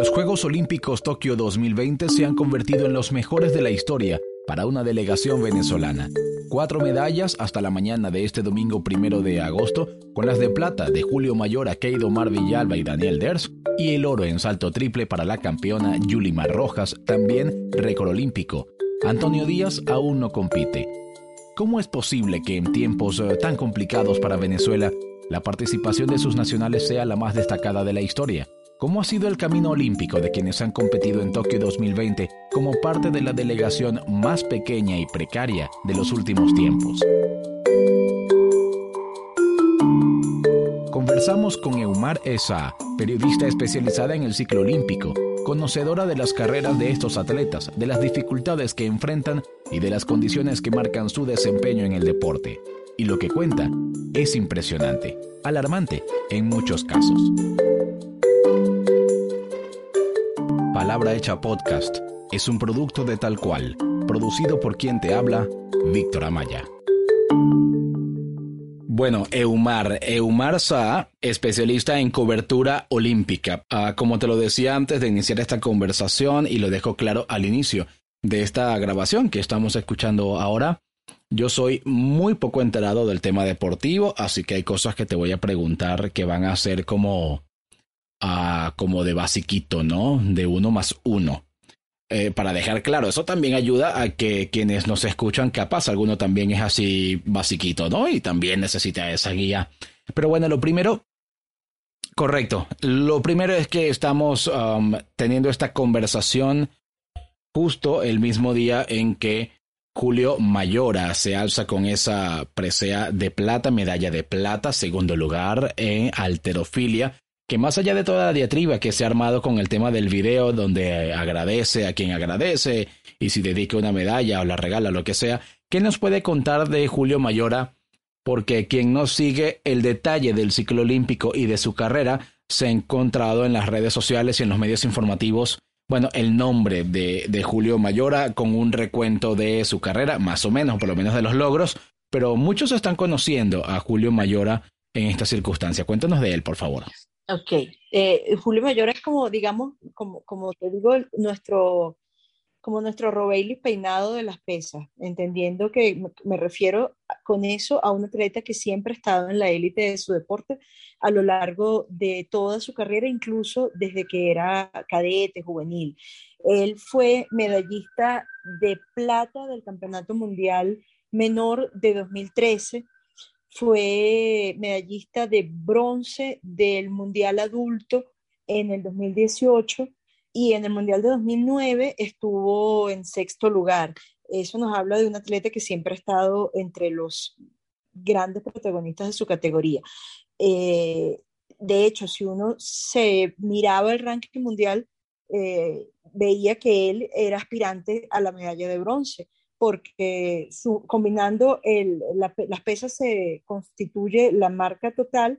Los Juegos Olímpicos Tokio 2020 se han convertido en los mejores de la historia para una delegación venezolana. Cuatro medallas hasta la mañana de este domingo primero de agosto, con las de plata de Julio Mayor, Keido Mar Villalba y Daniel Ders, y el oro en salto triple para la campeona Yulimar Rojas, también récord olímpico. Antonio Díaz aún no compite. ¿Cómo es posible que en tiempos eh, tan complicados para Venezuela, la participación de sus nacionales sea la más destacada de la historia? ¿Cómo ha sido el camino olímpico de quienes han competido en Tokio 2020 como parte de la delegación más pequeña y precaria de los últimos tiempos? Conversamos con Eumar Esa, periodista especializada en el ciclo olímpico, conocedora de las carreras de estos atletas, de las dificultades que enfrentan y de las condiciones que marcan su desempeño en el deporte. Y lo que cuenta es impresionante, alarmante en muchos casos. Palabra Hecha Podcast es un producto de tal cual, producido por quien te habla, Víctor Amaya. Bueno, Eumar, Eumar Sa, especialista en cobertura olímpica. Ah, como te lo decía antes de iniciar esta conversación y lo dejo claro al inicio de esta grabación que estamos escuchando ahora, yo soy muy poco enterado del tema deportivo, así que hay cosas que te voy a preguntar que van a ser como como de basiquito, ¿no? De uno más uno. Eh, para dejar claro, eso también ayuda a que quienes nos escuchan, capaz alguno también es así basiquito, ¿no? Y también necesita esa guía. Pero bueno, lo primero, correcto, lo primero es que estamos um, teniendo esta conversación justo el mismo día en que Julio Mayora se alza con esa presea de plata, medalla de plata, segundo lugar en alterofilia, que más allá de toda la diatriba que se ha armado con el tema del video, donde agradece a quien agradece y si dedica una medalla o la regala, lo que sea, ¿qué nos puede contar de Julio Mayora? Porque quien no sigue el detalle del ciclo olímpico y de su carrera se ha encontrado en las redes sociales y en los medios informativos, bueno, el nombre de, de Julio Mayora con un recuento de su carrera, más o menos, por lo menos de los logros, pero muchos están conociendo a Julio Mayora en esta circunstancia. Cuéntanos de él, por favor. Ok, eh, Julio Mayor es como, digamos, como, como te digo, nuestro, como nuestro Robeyli peinado de las pesas, entendiendo que me, refiero con eso a un atleta que siempre ha estado en la élite de su deporte a lo largo de toda su carrera, incluso desde que era cadete, juvenil. Él fue medallista de plata del Campeonato Mundial Menor de 2013 fue medallista de bronce del Mundial Adulto en el 2018 y en el Mundial de 2009 estuvo en sexto lugar. Eso nos habla de un atleta que siempre ha estado entre los grandes protagonistas de su categoría. Eh, de hecho, si uno se miraba el ranking mundial, eh, veía que él era aspirante a la medalla de bronce porque su, combinando el, las pesas se constituye la marca total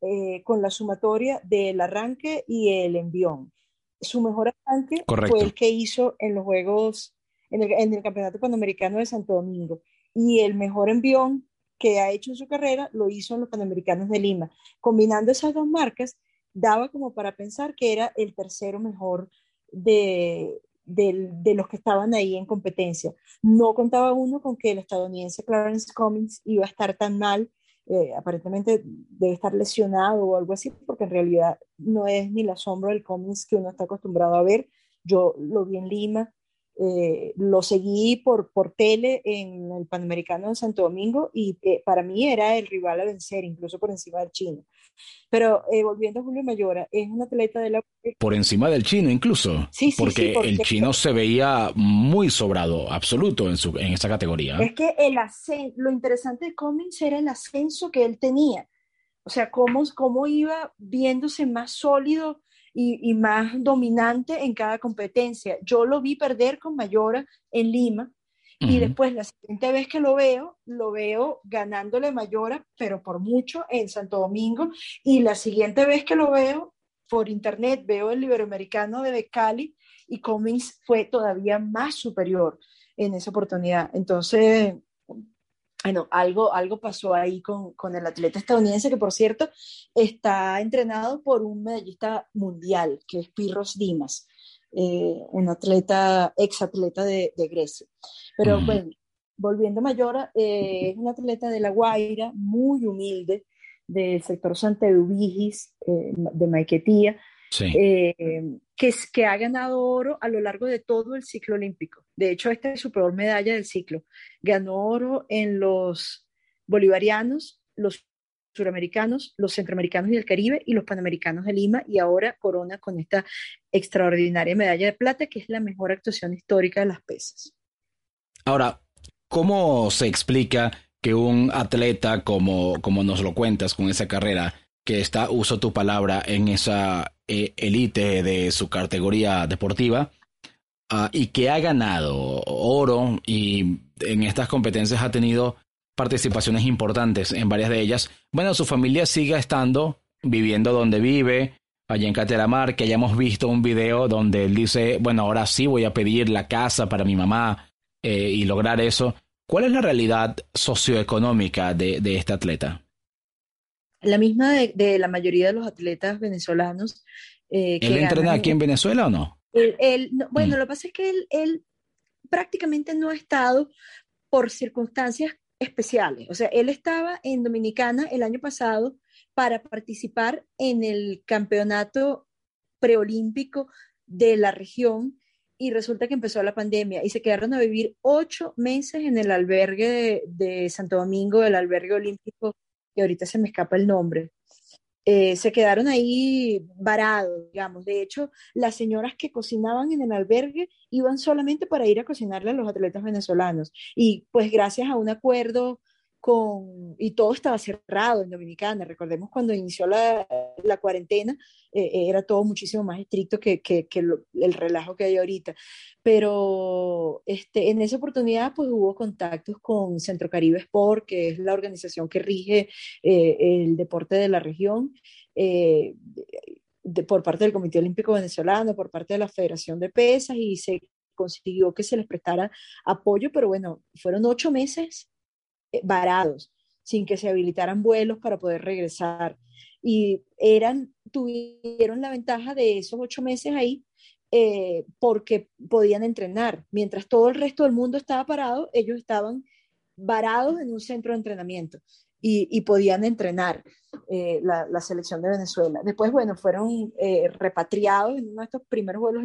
eh, con la sumatoria del arranque y el envión. Su mejor arranque fue el que hizo en los Juegos, en el, en el, Campeonato Panamericano de Santo Domingo. Y el mejor envión que ha hecho en su carrera lo hizo en los Panamericanos de Lima. Combinando esas dos marcas, daba como para pensar que era el tercero mejor de, de los que estaban ahí en competencia. No contaba uno con que el estadounidense Clarence Cummings iba a estar tan mal, eh, aparentemente debe estar lesionado o algo así, porque en realidad no es ni la sombra del Cummings que uno está acostumbrado a ver. Yo lo vi en Lima, Eh, lo seguí por, por tele en el Panamericano de Santo Domingo y eh, para mí era el rival a vencer, incluso por encima del chino. Pero eh, volviendo a Julio Mayora, es un atleta de la... Por encima del chino incluso. Sí, sí, porque, porque el chino se veía muy sobrado, absoluto en, su, en esa categoría. Es que el lo interesante de Cummings era el ascenso que él tenía. O sea, cómo, cómo iba viéndose más sólido y, y, más dominante en cada competencia. Yo lo vi perder con Mayora en Lima y después la siguiente vez que lo veo, lo veo ganándole Mayora, pero por mucho en Santo Domingo. Y la siguiente vez que lo veo por internet, veo el Iberoamericano de Cali y Cummings fue todavía más superior en esa oportunidad. Entonces, bueno, algo, algo pasó ahí con, con, el atleta estadounidense, que por cierto está entrenado por un medallista mundial, que es Pirros Dimas, eh, un atleta, ex atleta de, de Grecia. Pero bueno, volviendo a Mayora, eh, es un atleta de La Guaira, muy humilde, del sector Santa Eubigis, eh, de Maiquetía, eh, que, que ha ganado oro a lo largo de todo el ciclo olímpico. De hecho, esta es su peor medalla del ciclo. Ganó oro en los bolivarianos, los suramericanos, los centroamericanos y del Caribe y los panamericanos de Lima y ahora corona con esta extraordinaria medalla de plata que es la mejor actuación histórica de las pesas. Ahora, ¿cómo se explica que un atleta como, como nos lo cuentas con esa carrera, que está, uso tu palabra, en esa élite de su categoría deportiva, ah, y que ha ganado oro y en estas competencias ha tenido participaciones importantes en varias de ellas, bueno, su familia siga estando, viviendo donde vive, allá en Cateramar, que hayamos visto un video donde él dice, bueno, ahora sí voy a pedir la casa para mi mamá, eh, y lograr eso. ¿Cuál es la realidad socioeconómica de, de este atleta? La misma de, la mayoría de los atletas venezolanos. Eh, ¿Él entrena aquí en Venezuela o no? bueno, mm. lo que pasa es que él, él prácticamente no ha estado por circunstancias especiales. O sea, él estaba en Dominicana el año pasado para participar en el campeonato preolímpico de la región y resulta que empezó la pandemia y se quedaron a vivir ocho meses en el albergue de, Santo Domingo, el albergue olímpico, que ahorita se me escapa el nombre. Eh, se quedaron ahí varados, digamos. De hecho, las señoras que cocinaban en el albergue iban solamente para ir a cocinarle a los atletas venezolanos. Y pues gracias a un acuerdo con, y todo estaba cerrado en Dominicana. Recordemos cuando inició la, la cuarentena, eh, eh, era todo muchísimo más estricto que, que, el relajo que hay ahorita. Pero este, en esa oportunidad pues hubo contactos con Centro Caribe Sport, que es la organización que rige eh, el deporte de la región. Por parte del Comité Olímpico Venezolano, por parte de la Federación de Pesas y se consiguió que se les prestara apoyo, pero bueno, fueron ocho meses varados, sin que se habilitaran vuelos para poder regresar. Y eran, tuvieron la ventaja de esos ocho meses ahí eh, porque podían entrenar. Mientras todo el resto del mundo estaba parado, ellos estaban varados en un centro de entrenamiento y, podían entrenar eh, la, selección de Venezuela. Después, bueno, fueron repatriados en uno de estos primeros vuelos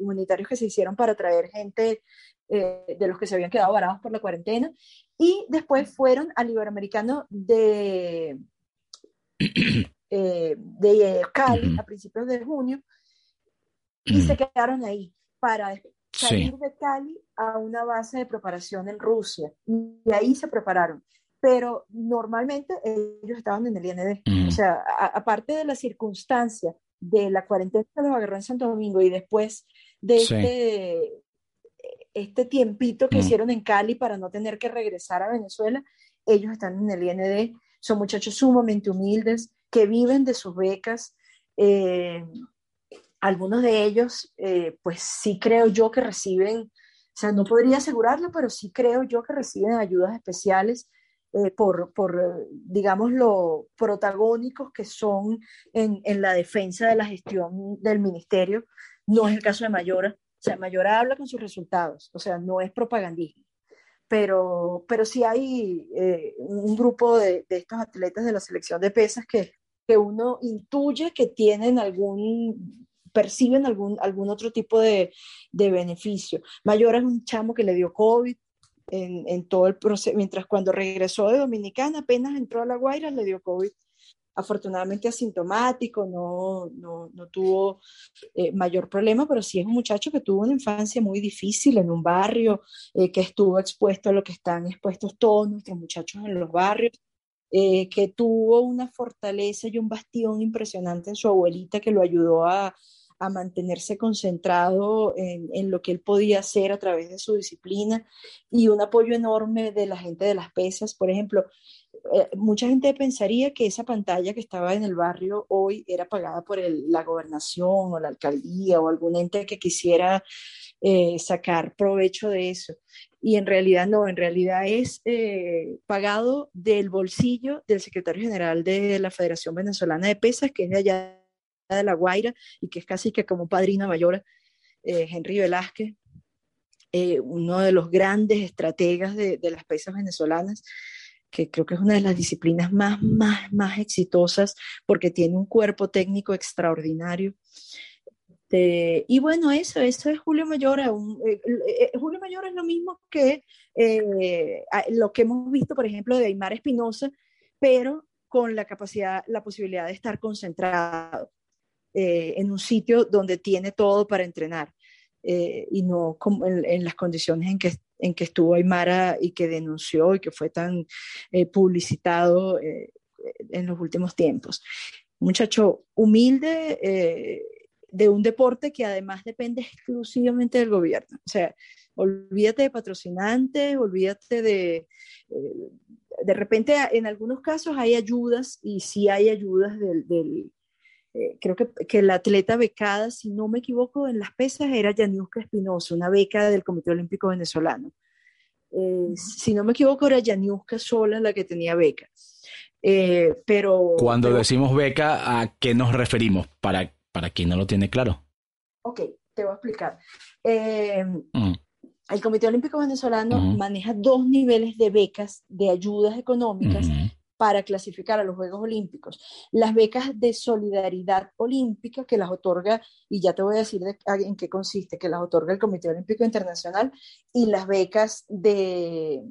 humanitarios que se hicieron para traer gente de los que se habían quedado varados por la cuarentena y después fueron al Iberoamericano de, eh, de Cali a principios de junio y se quedaron ahí para salir de Cali a una base de preparación en Rusia. Y ahí se prepararon. Pero normalmente ellos estaban en el IND. O sea, aparte de la circunstancia de la cuarentena que los agarró en Santo Domingo y después de este este tiempito que mm. hicieron en Cali para no tener que regresar a Venezuela, ellos están en el IND, son muchachos sumamente humildes, que viven de sus becas. Eh, algunos de ellos, eh, pues sí creo yo que reciben, o sea, no podría asegurarlo, pero sí creo yo que reciben ayudas especiales eh, por, por, digamos, lo protagónicos que son en, en, la defensa de la gestión del ministerio. No es el caso de Mayora, sea, Mayora habla con sus resultados, o sea, no es propagandismo. Pero, pero sí hay eh, un grupo de, de, estos atletas de la selección de pesas que, que uno intuye que tienen algún perciben algún, algún otro tipo de, de beneficio. Mayor es un chamo que le dio COVID, en, en, todo el proceso, mientras cuando regresó de Dominicana, apenas entró a La Guaira, le dio COVID afortunadamente asintomático, no, no, no tuvo eh, mayor problema, pero sí es un muchacho que tuvo una infancia muy difícil en un barrio, eh, que estuvo expuesto a lo que están expuestos todos nuestros muchachos en los barrios, eh, que tuvo una fortaleza y un bastión impresionante en su abuelita que lo ayudó a, a mantenerse concentrado en, en, lo que él podía hacer a través de su disciplina y un apoyo enorme de la gente de las pesas. Por ejemplo, eh, mucha gente pensaría que esa pantalla que estaba en el barrio hoy era pagada por la gobernación o la alcaldía o algún ente que quisiera eh, sacar provecho de eso. Y en realidad no, en realidad es eh, pagado del bolsillo del secretario general de la Federación Venezolana de Pesas, que es de allá de La Guaira y que es casi que como padrino mayor, Henry Velázquez, uno de los grandes estrategas de, las pesas venezolanas, que creo que es una de las disciplinas más, más, más exitosas porque tiene un cuerpo técnico extraordinario. Eh, y bueno, eso, eso es Julio Mayor. Un, eh, eh, Julio Mayor es lo mismo que lo que hemos visto, por ejemplo, de Aymar Espinosa, pero con la capacidad, la posibilidad de estar concentrado. Eh, en un sitio donde tiene todo para entrenar eh, y no como en, las condiciones en que, en que estuvo Aymara y que denunció y que fue tan eh, publicitado eh, en los últimos tiempos. Muchacho humilde eh, de un deporte que además depende exclusivamente del gobierno. O sea, olvídate de patrocinantes, olvídate de... De repente, en algunos casos hay ayudas y sí hay ayudas del eh, creo que, que, la atleta becada, si no me equivoco, en las pesas era Yaniuska Espinosa, una beca del Comité Olímpico Venezolano. Eh, si no me equivoco, era Yaniuska sola la que tenía beca. Eh, pero. Cuando pero, decimos beca, ¿a qué nos referimos? Para, para quien no lo tiene claro. Ok, te voy a explicar. Mm. El Comité Olímpico Venezolano -huh. maneja dos niveles de becas, de ayudas económicas. -huh para clasificar a los Juegos Olímpicos. Las becas de solidaridad olímpica que las otorga, y ya te voy a decir de, en qué consiste, que las otorga el Comité Olímpico Internacional, y las becas de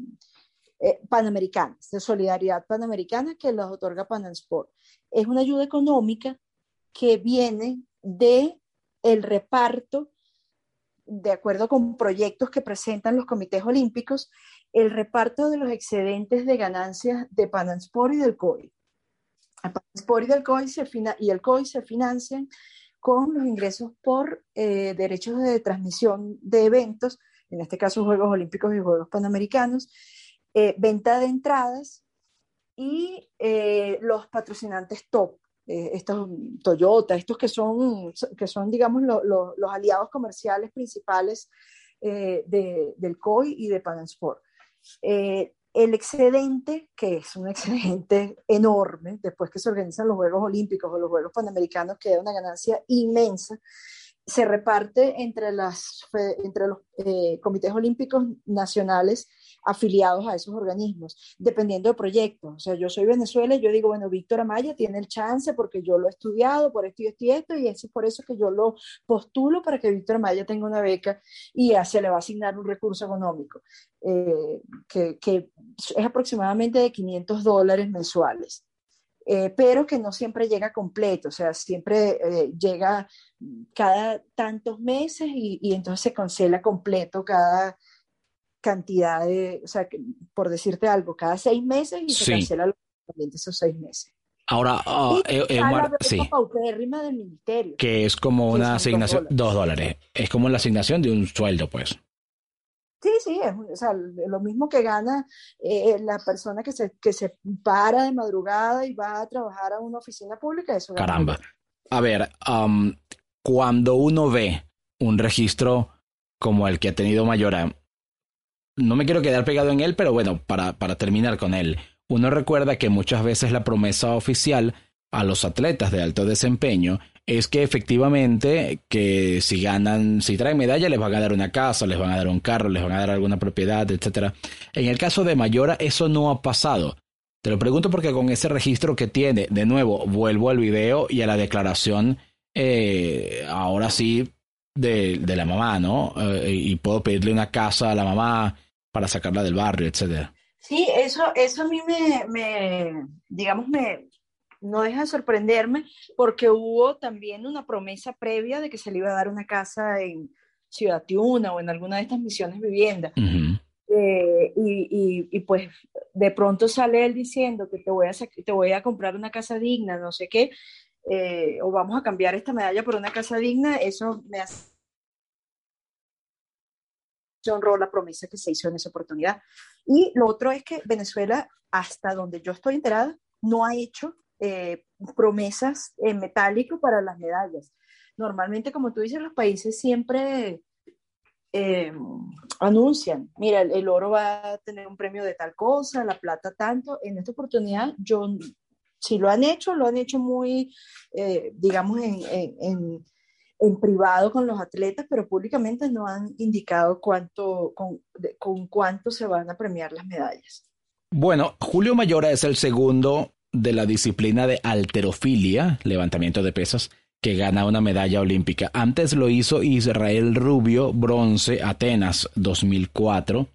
eh, panamericanas, de solidaridad panamericana que las otorga Panamsport. Es una ayuda económica que viene de el reparto de acuerdo con proyectos que presentan los comités olímpicos, el reparto de los excedentes de ganancias de Panamsport y del COI. El Panamsport y, del COI se y el COI se financian con los ingresos por eh, derechos de transmisión de eventos, en este caso Juegos Olímpicos y Juegos Panamericanos, eh, venta de entradas y eh, los patrocinantes top, eh, estos Toyota, estos que son, que son digamos, lo, lo, los aliados comerciales principales eh, de, del COI y de Panamsport. Eh, el excedente, que es un excedente enorme, después que se organizan los Juegos Olímpicos o los Juegos Panamericanos, queda una ganancia inmensa, se reparte entre, las, entre los eh, comités olímpicos nacionales afiliados a esos organismos, dependiendo de proyectos. O sea, yo soy Venezuela y yo digo, bueno, Víctor Amaya tiene el chance porque yo lo he estudiado por esto y esto y esto, y es por eso que yo lo postulo para que Víctor Amaya tenga una beca y se le va a asignar un recurso económico, eh, que, que es aproximadamente de 500 dólares mensuales. Eh, pero que no siempre llega completo, o sea, siempre eh, llega cada tantos meses y, y, entonces se cancela completo cada cantidad de, o sea, que, por decirte algo, cada seis meses y se sí. cancela los esos seis meses. Ahora, uh, eh, eh, sí. del ministerio. Que es como una asignación, dos dólares. Es como la asignación de un sueldo, pues. Sí, sí, es o sea, lo mismo que gana eh, la persona que se, que se para de madrugada y va a trabajar a una oficina pública. Eso Caramba. A ver, um, cuando uno ve un registro como el que ha tenido Mayora, no me quiero quedar pegado en él, pero bueno, para, para terminar con él, uno recuerda que muchas veces la promesa oficial a los atletas de alto desempeño es que efectivamente que si ganan, si traen medalla les van a dar una casa, les van a dar un carro, les van a dar alguna propiedad, etcétera. En el caso de Mayora eso no ha pasado. Te lo pregunto porque con ese registro que tiene, de nuevo, vuelvo al video y a la declaración eh, ahora sí de, de, la mamá, ¿no? Eh, y puedo pedirle una casa a la mamá para sacarla del barrio, etcétera. Sí, eso, eso a mí me, me, digamos, me, no deja de sorprenderme porque hubo también una promesa previa de que se le iba a dar una casa en Ciudad Tiuna o en alguna de estas misiones vivienda. Eh, y, y, pues de pronto sale él diciendo que te voy a, te voy a comprar una casa digna, no sé qué, eh, o vamos a cambiar esta medalla por una casa digna, eso me hace honró la promesa que se hizo en esa oportunidad. Y lo otro es que Venezuela, hasta donde yo estoy enterada, no ha hecho eh, promesas en metálico para las medallas. Normalmente, como tú dices, los países siempre eh, anuncian, mira, el, oro va a tener un premio de tal cosa, la plata tanto. En esta oportunidad, yo si lo han hecho, lo han hecho muy, eh, digamos, en, en, en, privado con los atletas, pero públicamente no han indicado cuánto, con, con cuánto se van a premiar las medallas. Bueno, Julio Mayora es el segundo de la disciplina de alterofilia, levantamiento de pesas, que gana una medalla olímpica. Antes lo hizo Israel Rubio, bronce, Atenas 2004,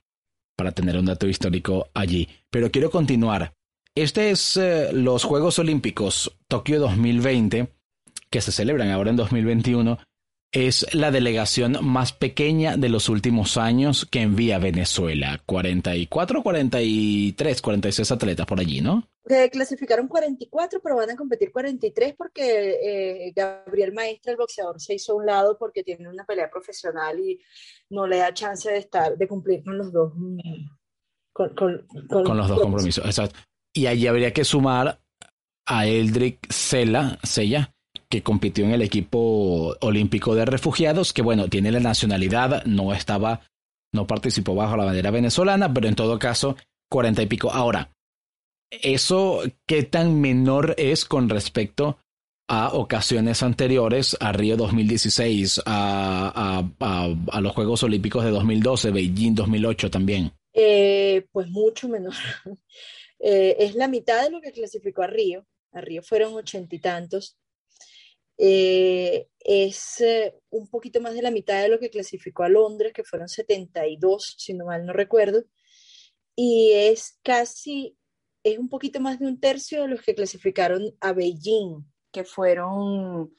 para tener un dato histórico allí. Pero quiero continuar. Este es eh, los Juegos Olímpicos Tokio 2020, que se celebran ahora en 2021. Es la delegación más pequeña de los últimos años que envía Venezuela. 44, 43, 46 atletas por allí, ¿no? clasificaron 44, pero van a competir 43 porque eh, Gabriel Maestra, el boxeador, se hizo a un lado porque tiene una pelea profesional y no le da chance de estar, de cumplir con los dos. Mm, con, con los dos compromisos, exacto. Y allí habría que sumar a Eldrick Sella, Sella, que compitió en el equipo olímpico de refugiados, que bueno, tiene la nacionalidad, no estaba, no participó bajo la bandera venezolana, pero en todo caso, cuarenta y pico. Ahora, ¿eso qué tan menor es con respecto a ocasiones anteriores, a Río 2016, a, a, a, los Juegos Olímpicos de 2012, Beijing 2008 también? Eh, pues mucho menor. Eh, es la mitad de lo que clasificó a Río. A Río fueron ochenta y tantos. Eh, es eh, un poquito más de la mitad de lo que clasificó a Londres, que fueron 72, si no mal no recuerdo. Y es casi, es un poquito más de un tercio de los que clasificaron a Beijing, que fueron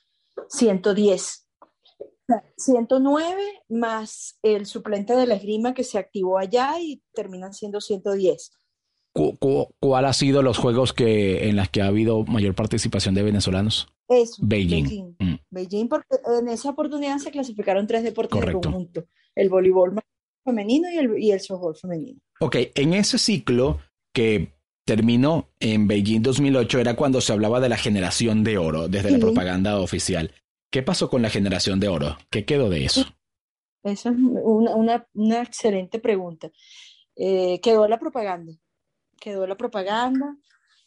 110. 109 más el suplente de la esgrima que se activó allá y terminan siendo 110 cuál ha sido los juegos que en las que ha habido mayor participación de venezolanos? Beijing. Beijing. Mm. porque en esa oportunidad se clasificaron tres deportes de conjunto, el voleibol femenino y el, y el softball femenino. Ok, en ese ciclo que terminó en Beijing 2008 era cuando se hablaba de la generación de oro desde la propaganda oficial. ¿Qué pasó con la generación de oro? ¿Qué quedó de eso? Esa es una, una, una excelente pregunta. Eh, quedó la propaganda quedó la propaganda,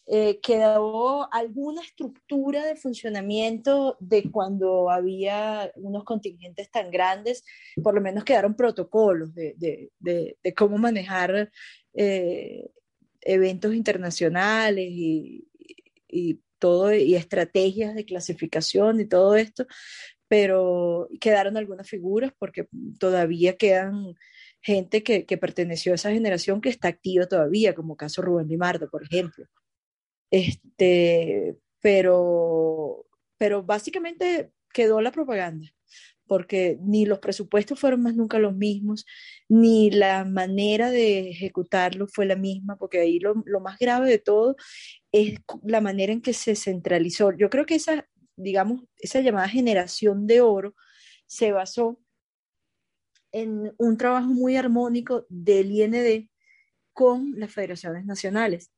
eh, quedó alguna estructura de funcionamiento de cuando había unos contingentes tan grandes, por lo menos quedaron protocolos de, de, de, cómo manejar eh, eventos internacionales y, y, todo, y estrategias de clasificación y todo esto, pero quedaron algunas figuras porque todavía quedan gente que, perteneció a esa generación que está activa todavía, como caso Rubén Limardo, por ejemplo. Este, pero, pero básicamente quedó la propaganda, porque ni los presupuestos fueron más nunca los mismos, ni la manera de ejecutarlo fue la misma, porque ahí lo, lo más grave de todo es la manera en que se centralizó. Yo creo que esa, digamos, esa llamada generación de oro se basó en un trabajo muy armónico del IND con las federaciones nacionales.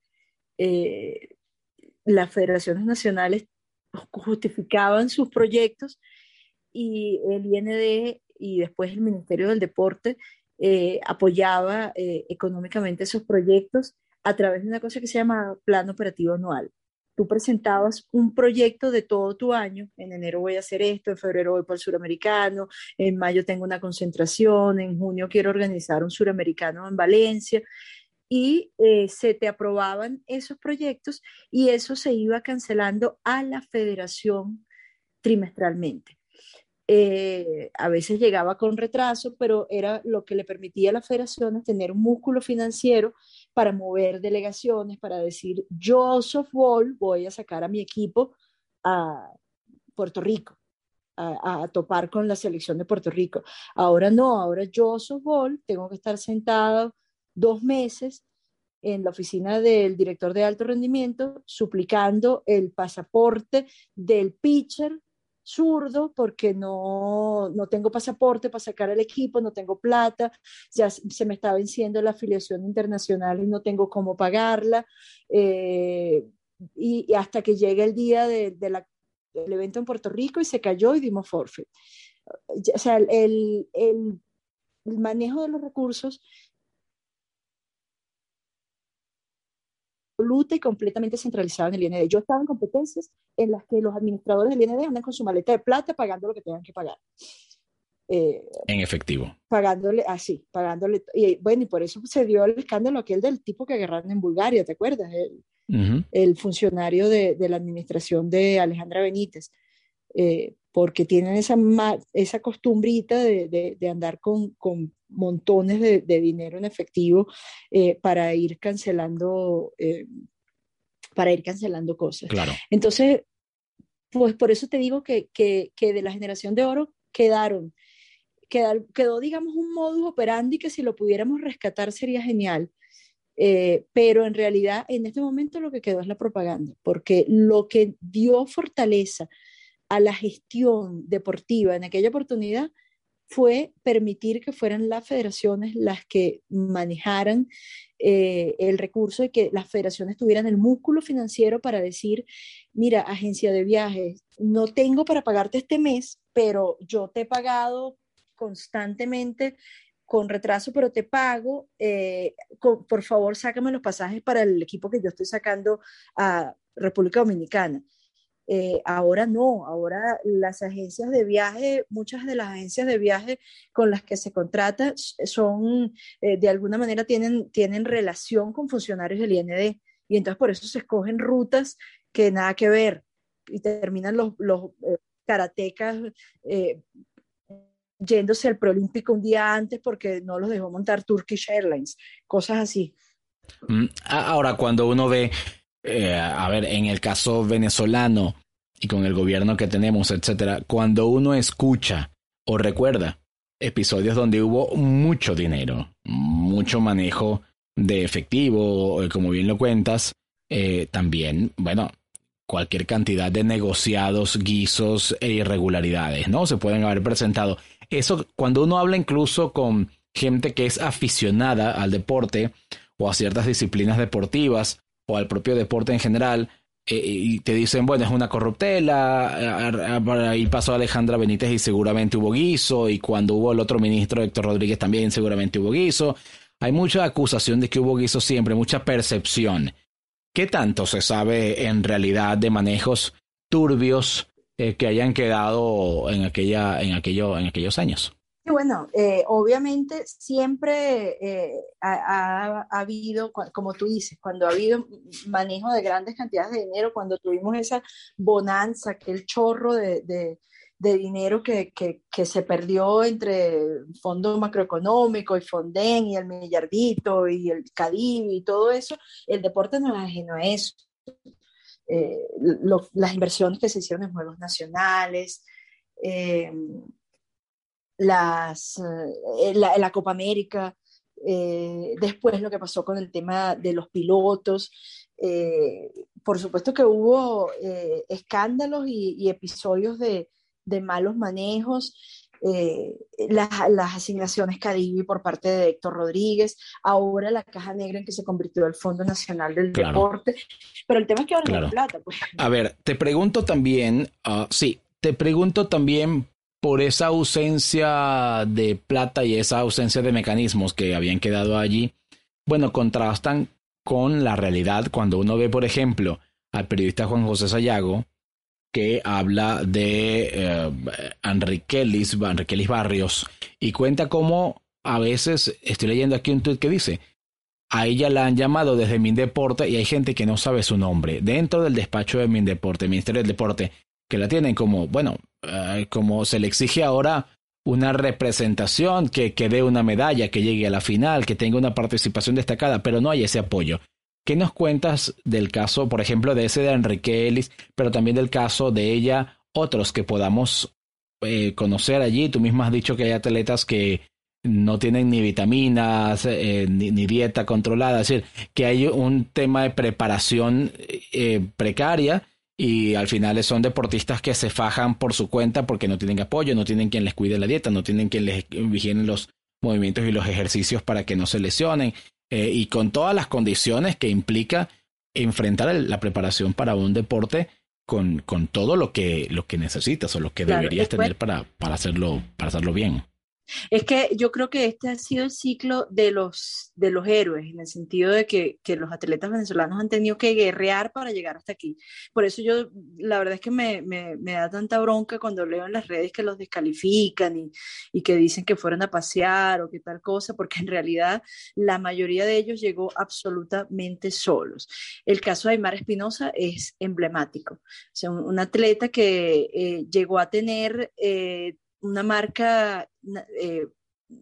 Eh, las federaciones nacionales justificaban sus proyectos y el IND y después el Ministerio del Deporte eh, apoyaba eh, económicamente esos proyectos a través de una cosa que se llama Plan Operativo Anual tú presentabas un proyecto de todo tu año, en enero voy a hacer esto, en febrero voy para el suramericano, en mayo tengo una concentración, en junio quiero organizar un suramericano en Valencia, y eh, se te aprobaban esos proyectos y eso se iba cancelando a la federación trimestralmente. Eh, a veces llegaba con retraso, pero era lo que le permitía a las federaciones tener un músculo financiero para mover delegaciones, para decir, yo softball voy a sacar a mi equipo a Puerto Rico, a, a, topar con la selección de Puerto Rico. Ahora no, ahora yo softball tengo que estar sentado dos meses en la oficina del director de alto rendimiento suplicando el pasaporte del pitcher zurdo porque no, no tengo pasaporte para sacar al equipo, no tengo plata, ya se me está venciendo la afiliación internacional y no tengo cómo pagarla. Eh, y, hasta que llegue el día de, de del evento en Puerto Rico y se cayó y dimos forfeit. O sea, el, el manejo de los recursos absoluta y completamente centralizado en el IND. Yo estaba en competencias en las que los administradores del IND andan con su maleta de plata pagando lo que tengan que pagar. Eh, en efectivo. Pagándole, así, ah, pagándole. Y bueno, y por eso se dio el escándalo aquel del tipo que agarraron en Bulgaria, ¿te acuerdas? El, uh -huh. el funcionario de, de, la administración de Alejandra Benítez. Eh, porque tienen esa, esa costumbrita de, de, de andar con, con, montones de, de, dinero en efectivo eh, para ir cancelando eh, para ir cancelando cosas. Claro. Entonces, pues por eso te digo que, que, que de la generación de oro quedaron, quedó, quedó, digamos, un modus operandi que si lo pudiéramos rescatar sería genial. Eh, pero en realidad en este momento lo que quedó es la propaganda, porque lo que dio fortaleza a la gestión deportiva en aquella oportunidad fue permitir que fueran las federaciones las que manejaran eh, el recurso y que las federaciones tuvieran el músculo financiero para decir, mira, agencia de viajes, no tengo para pagarte este mes, pero yo te he pagado constantemente con retraso, pero te pago, eh, por favor, sácame los pasajes para el equipo que yo estoy sacando a República Dominicana. Eh, ahora no, ahora las agencias de viaje, muchas de las agencias de viaje con las que se contrata son, eh, de alguna manera tienen, tienen relación con funcionarios del IND y entonces por eso se escogen rutas que nada que ver y terminan los, los eh, karatecas eh, yéndose al preolímpico un día antes porque no los dejó montar Turkish Airlines, cosas así. Mm, ahora, cuando uno ve eh, a ver, en el caso venezolano y con el gobierno que tenemos, etcétera, cuando uno escucha o recuerda episodios donde hubo mucho dinero, mucho manejo de efectivo, eh, como bien lo cuentas, eh, también, bueno, cualquier cantidad de negociados, guisos e irregularidades, ¿no? Se pueden haber presentado. Eso, cuando uno habla incluso con gente que es aficionada al deporte o a ciertas disciplinas deportivas, o al propio deporte en general, eh, y te dicen, bueno, es una corruptela, ahí pasó Alejandra Benítez y seguramente hubo guiso, y cuando hubo el otro ministro, Héctor Rodríguez, también seguramente hubo guiso. Hay mucha acusación de que hubo guiso siempre, mucha percepción. ¿Qué tanto se sabe en realidad de manejos turbios eh, que hayan quedado en, aquella, en, aquello, en aquellos años? Bueno, eh, obviamente siempre eh, ha, ha, habido, como tú dices, cuando ha habido manejo de grandes cantidades de dinero, cuando tuvimos esa bonanza, aquel chorro de, de, dinero que, que, se perdió entre Fondo Macroeconómico y Fonden y el Millardito y el Cadiv y todo eso, el deporte no es ajeno a eso. Eh, las inversiones que se hicieron en juegos nacionales, eh, las, eh, la, la, Copa América, eh, después lo que pasó con el tema de los pilotos. Eh, por supuesto que hubo eh, escándalos y, y, episodios de, de malos manejos. Las, las, asignaciones Cadivi por parte de Héctor Rodríguez, ahora la caja negra en que se convirtió el Fondo Nacional del claro. Deporte, pero el tema es que ahora claro. no hay plata. Pues. A ver, te pregunto también, uh, sí, te pregunto también por esa ausencia de plata y esa ausencia de mecanismos que habían quedado allí, bueno, contrastan con la realidad cuando uno ve, por ejemplo, al periodista Juan José Sayago, que habla de eh, Enriquelis, Enriquelis Barrios, y cuenta cómo a veces, estoy leyendo aquí un tuit que dice, a ella la han llamado desde Mindeporte y hay gente que no sabe su nombre. Dentro del despacho de Mindeporte, Ministerio del Deporte, que la tienen como, bueno, eh, como se le exige ahora una representación que, dé una medalla, que llegue a la final, que tenga una participación destacada, pero no hay ese apoyo. ¿Qué nos cuentas del caso, por ejemplo, de ese de Enrique Ellis, pero también del caso de ella, otros que podamos eh, conocer allí? Tú misma has dicho que hay atletas que no tienen ni vitaminas, eh, ni, dieta controlada, es decir, que hay un tema de preparación eh, precaria y al final son deportistas que se fajan por su cuenta porque no tienen apoyo, no tienen quien les cuide la dieta, no tienen quien les vigile los movimientos y los ejercicios para que no se lesionen eh, y con todas las condiciones que implica enfrentar la preparación para un deporte con, con todo lo que, lo que necesitas o lo que deberías tener para, para, hacerlo, para hacerlo bien. Es que yo creo que este ha sido el ciclo de los, de los héroes, en el sentido de que, que, los atletas venezolanos han tenido que guerrear para llegar hasta aquí. Por eso yo, la verdad es que me, me, me da tanta bronca cuando leo en las redes que los descalifican y, y, que dicen que fueron a pasear o que tal cosa, porque en realidad la mayoría de ellos llegó absolutamente solos. El caso de Aymar Espinosa es emblemático. O sea, un, atleta que eh, llegó a tener... Eh, una marca eh,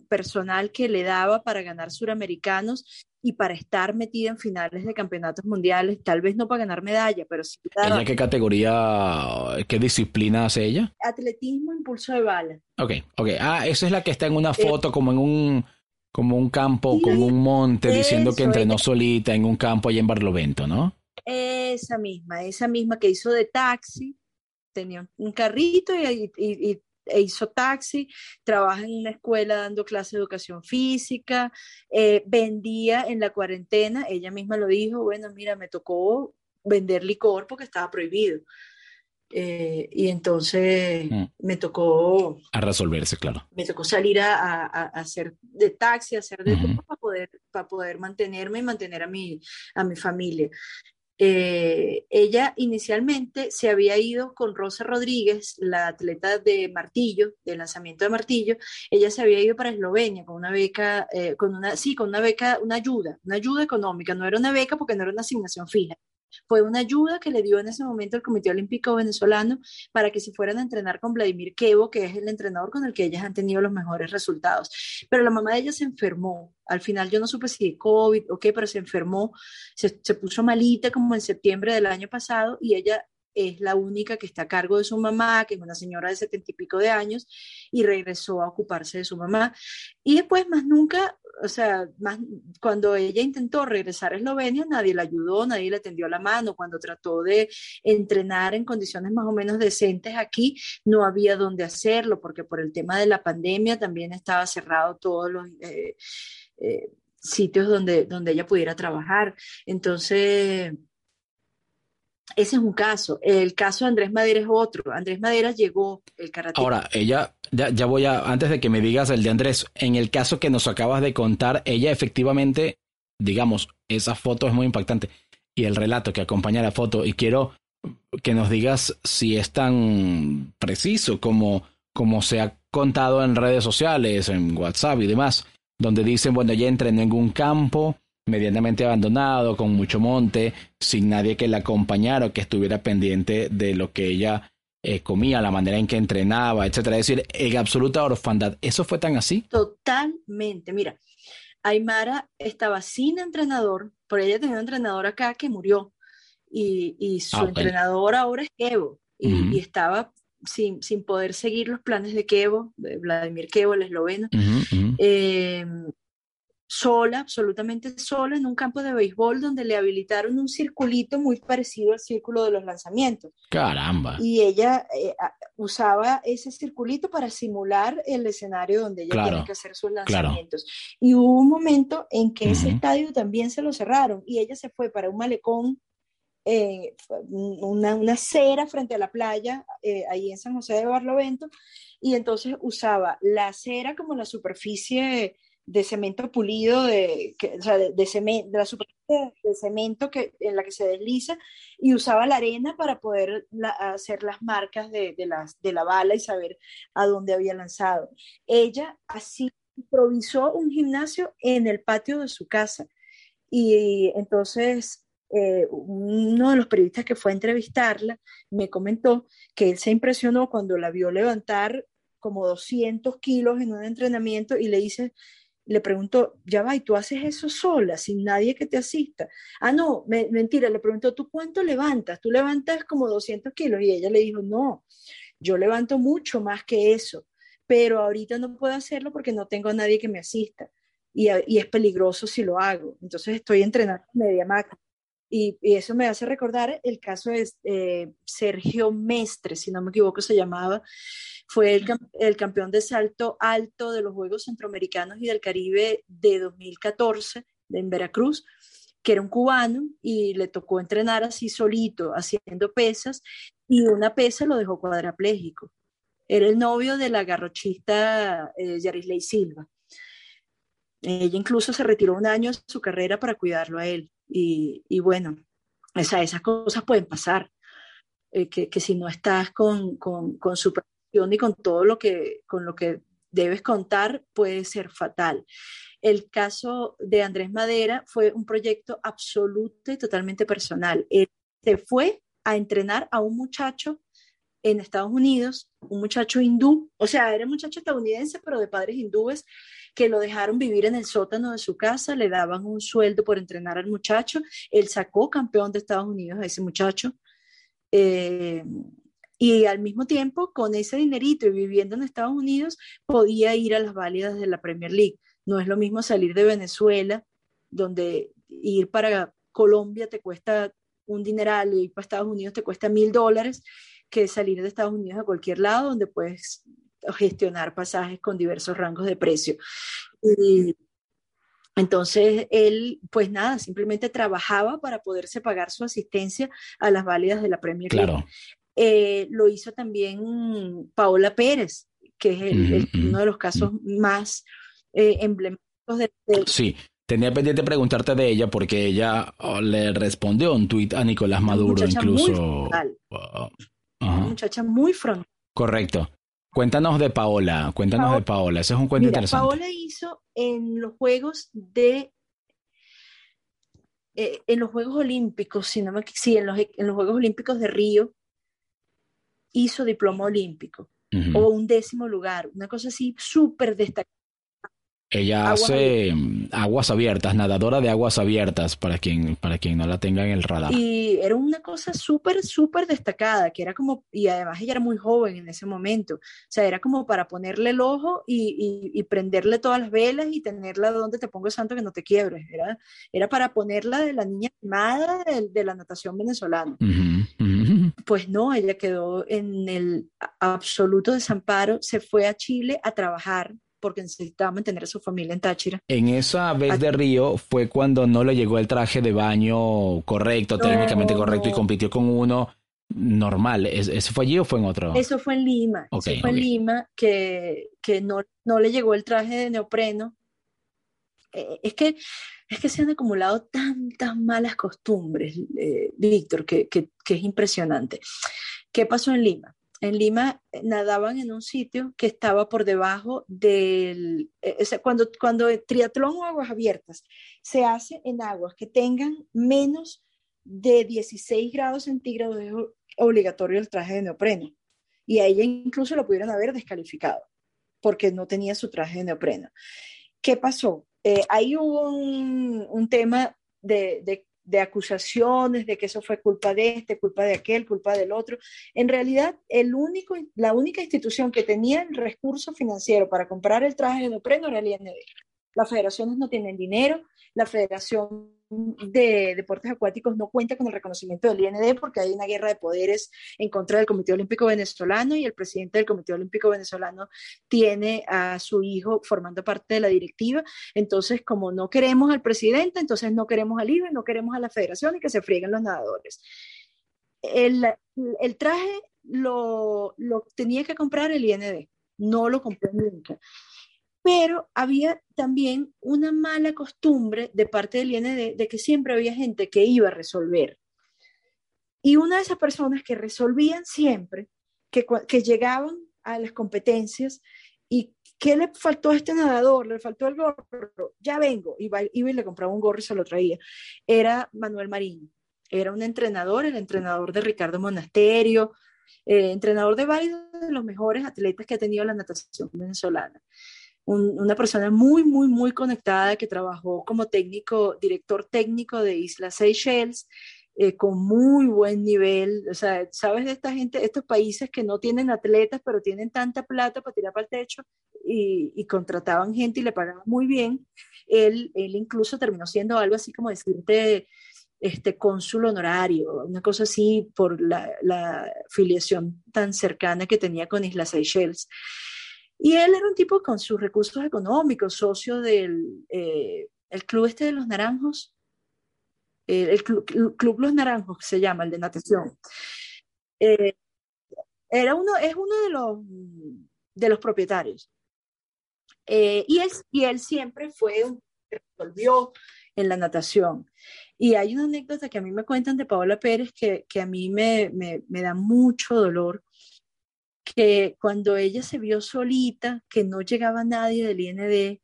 personal que le daba para ganar suramericanos y para estar metida en finales de campeonatos mundiales, tal vez no para ganar medalla, pero sí. ¿Ella qué categoría, qué disciplina hace ella? Atletismo, impulso de bala. Ok, ok. Ah, esa es la que está en una eh, foto como en un como un campo, como un monte, diciendo que entrenó solita en un campo allá en Barlovento, ¿no? Esa misma, esa misma que hizo de taxi, tenía un carrito y, y e hizo taxi, trabaja en una escuela dando clases de educación física, eh, vendía en la cuarentena, ella misma lo dijo, bueno, mira, me tocó vender licor porque estaba prohibido. Eh, y entonces mm. me tocó... A resolverse, claro. Me tocó salir a, hacer de taxi, a hacer de todo para poder, para poder mantenerme y mantener a mi, a mi familia. Eh, ella inicialmente se había ido con Rosa Rodríguez, la atleta de martillo, de lanzamiento de martillo, ella se había ido para Eslovenia con una beca, eh, con una, sí, con una beca, una ayuda, una ayuda económica, no era una beca porque no era una asignación fija, fue una ayuda que le dio en ese momento el Comité Olímpico Venezolano para que se fueran a entrenar con Vladimir Kevo, que es el entrenador con el que ellas han tenido los mejores resultados. Pero la mamá de ella se enfermó. Al final yo no supe si de COVID o qué, pero se enfermó, se, se puso malita como en septiembre del año pasado y ella es la única que está a cargo de su mamá, que es una señora de setenta y pico de años, y regresó a ocuparse de su mamá. Y después, más nunca, o sea, más, cuando ella intentó regresar a Eslovenia, nadie la ayudó, nadie le tendió la mano. Cuando trató de entrenar en condiciones más o menos decentes aquí, no había dónde hacerlo, porque por el tema de la pandemia también estaba cerrado todos los... Eh, eh, sitios donde, donde ella pudiera trabajar. Entonces, ese es un caso. El caso de Andrés Madera es otro. Andrés Madera llegó el karate. Ahora, ella, ya, voy a, antes de que me digas el de Andrés, en el caso que nos acabas de contar, ella efectivamente, digamos, esa foto es muy impactante y el relato que acompaña la foto, y quiero que nos digas si es tan preciso como, como se ha contado en redes sociales, en WhatsApp y demás, donde dicen, bueno, ella entrenó en un campo, medianamente abandonado, con mucho monte, sin nadie que la acompañara o que estuviera pendiente de lo que ella eh, comía, la manera en que entrenaba, etcétera. Es decir, en absoluta orfandad. ¿Eso fue tan así? Totalmente. Mira, Aymara estaba sin entrenador, por ella tenía un entrenador acá que murió y, su ah, entrenador ahora es Kevo y, estaba sin, sin, poder seguir los planes de Kevo, de Vladimir Kevo, el esloveno sola, absolutamente sola, en un campo de béisbol donde le habilitaron un circulito muy parecido al círculo de los lanzamientos. Caramba. Y ella eh, usaba ese circulito para simular el escenario donde ella tiene que hacer sus lanzamientos. Y hubo un momento en que ese estadio también se lo cerraron y ella se fue para un malecón eh, una, una, acera frente a la playa, eh, ahí en San José de Barlovento, y entonces usaba la acera como la superficie de cemento pulido, de, o sea, de, cemento, la superficie de cemento que, en la que se desliza y usaba la arena para poder hacer las marcas de, de, las, de la bala y saber a dónde había lanzado. Ella así improvisó un gimnasio en el patio de su casa y entonces eh, uno de los periodistas que fue a entrevistarla me comentó que él se impresionó cuando la vio levantar como 200 kilos en un entrenamiento y le dice, le preguntó, ya va, ¿y tú haces eso sola, sin nadie que te asista? Ah, no, mentira, le preguntó, ¿tú cuánto levantas? Tú levantas como 200 kilos y ella le dijo, no, yo levanto mucho más que eso, pero ahorita no puedo hacerlo porque no tengo a nadie que me asista y, es peligroso si lo hago. Entonces estoy entrenando media máquina. Y, eso me hace recordar el caso de eh, Sergio Mestre, si no me equivoco se llamaba, fue el, el, campeón de salto alto de los Juegos Centroamericanos y del Caribe de 2014 en Veracruz, que era un cubano y le tocó entrenar así solito, haciendo pesas, y una pesa lo dejó cuadraplégico. Era el novio de la garrochista eh, Yarisley Silva. Ella incluso se retiró un año de su carrera para cuidarlo a él. Y, bueno, esa, esas cosas pueden pasar. Eh, que, que, si no estás con, con, con supervisión y con todo lo que, con lo que debes contar, puede ser fatal. El caso de Andrés Madera fue un proyecto absoluto y totalmente personal. Él se fue a entrenar a un muchacho en Estados Unidos, un muchacho hindú, o sea, era un muchacho estadounidense, pero de padres hindúes, que lo dejaron vivir en el sótano de su casa, le daban un sueldo por entrenar al muchacho, él sacó campeón de Estados Unidos a ese muchacho, eh, y al mismo tiempo, con ese dinerito y viviendo en Estados Unidos, podía ir a las válidas de la Premier League. No es lo mismo salir de Venezuela, donde ir para Colombia te cuesta un dineral ir para Estados Unidos te cuesta mil dólares, que salir de Estados Unidos a cualquier lado donde puedes gestionar pasajes con diversos rangos de precio. Y entonces él, pues nada, simplemente trabajaba para poderse pagar su asistencia a las válidas de la Premier League. Eh, lo hizo también Paola Pérez, que es uno de los casos más eh, emblemáticos de, Sí, tenía pendiente preguntarte de ella porque ella oh, le respondió un tuit a Nicolás Maduro incluso muchacha muy frontal. Correcto. Cuéntanos de Paola, cuéntanos de Paola, ese es un cuento interesante. Paola hizo en los Juegos de eh, en los Juegos Olímpicos, si no me, sí, en los, en los Juegos Olímpicos de Río, hizo diploma olímpico o un décimo lugar, una cosa así súper destacada ella hace mm, aguas abiertas, nadadora de aguas abiertas, para quien, para quien no la tenga en el radar. Y era una cosa súper, súper destacada, que era como, y además ella era muy joven en ese momento, o sea, era como para ponerle el ojo y, y, prenderle todas las velas y tenerla donde te pongo santo que no te quiebres, era, era para ponerla de la niña amada de, la natación venezolana. Pues no, ella quedó en el absoluto desamparo, se fue a Chile a trabajar porque necesitaba mantener a su familia en Táchira. En esa vez de Río fue cuando no le llegó el traje de baño correcto, técnicamente correcto, y compitió con uno normal. ¿Eso fue allí o fue en otro? Eso fue en Lima. Eso fue en Lima, que, que no, no le llegó el traje de neopreno. Eh, es que es que se han acumulado tantas malas costumbres, eh, Víctor, que, que, que es impresionante. ¿Qué pasó en Lima? En Lima eh, nadaban en un sitio que estaba por debajo del, eh, cuando, cuando el triatlón o aguas abiertas se hace en aguas que tengan menos de 16 grados centígrados es obligatorio el traje de neopreno. Y a ella incluso lo pudieron haber descalificado porque no tenía su traje de neopreno. ¿Qué pasó? Eh, ahí hubo un, un tema de, de, de acusaciones de que eso fue culpa de este, culpa de aquel, culpa del otro. En realidad, el único, la única institución que tenía el recurso financiero para comprar el traje de neopreno era el IND. Las federaciones no tienen dinero, la Federación de Deportes Acuáticos no cuenta con el reconocimiento del IND porque hay una guerra de poderes en contra del Comité Olímpico Venezolano y el presidente del Comité Olímpico Venezolano tiene a su hijo formando parte de la directiva. Entonces, como no queremos al presidente, entonces no queremos al IBE, no queremos a la federación y que se frieguen los nadadores. El, traje lo, lo tenía que comprar el IND, no lo compró nunca pero había también una mala costumbre de parte del IND de que siempre había gente que iba a resolver. Y una de esas personas que resolvían siempre, que, que llegaban a las competencias y ¿qué le faltó a este nadador? Le faltó el gorro, ya vengo, iba, iba y le compraba un gorro y se lo traía. Era Manuel Marín. era un entrenador, el entrenador de Ricardo Monasterio, eh, entrenador de varios de los mejores atletas que ha tenido la natación venezolana. Una persona muy, muy, muy conectada que trabajó como técnico, director técnico de Isla Seychelles, eh, con muy buen nivel. O sea, sabes de esta gente, estos países que no tienen atletas, pero tienen tanta plata para tirar para el techo y, contrataban gente y le pagaban muy bien. Él, él incluso terminó siendo algo así como decirte este cónsul honorario, una cosa así por la, la filiación tan cercana que tenía con Islas Seychelles. Y él era un tipo con sus recursos económicos, socio del eh, el club este de los naranjos, el, club, Los Naranjos se llama, el de natación. Eh, era uno, es uno de los, de los propietarios. Eh, y, él, y él siempre fue un que resolvió en la natación. Y hay una anécdota que a mí me cuentan de Paola Pérez que, que a mí me, me, me, da mucho dolor, que cuando ella se vio solita, que no llegaba nadie del IND,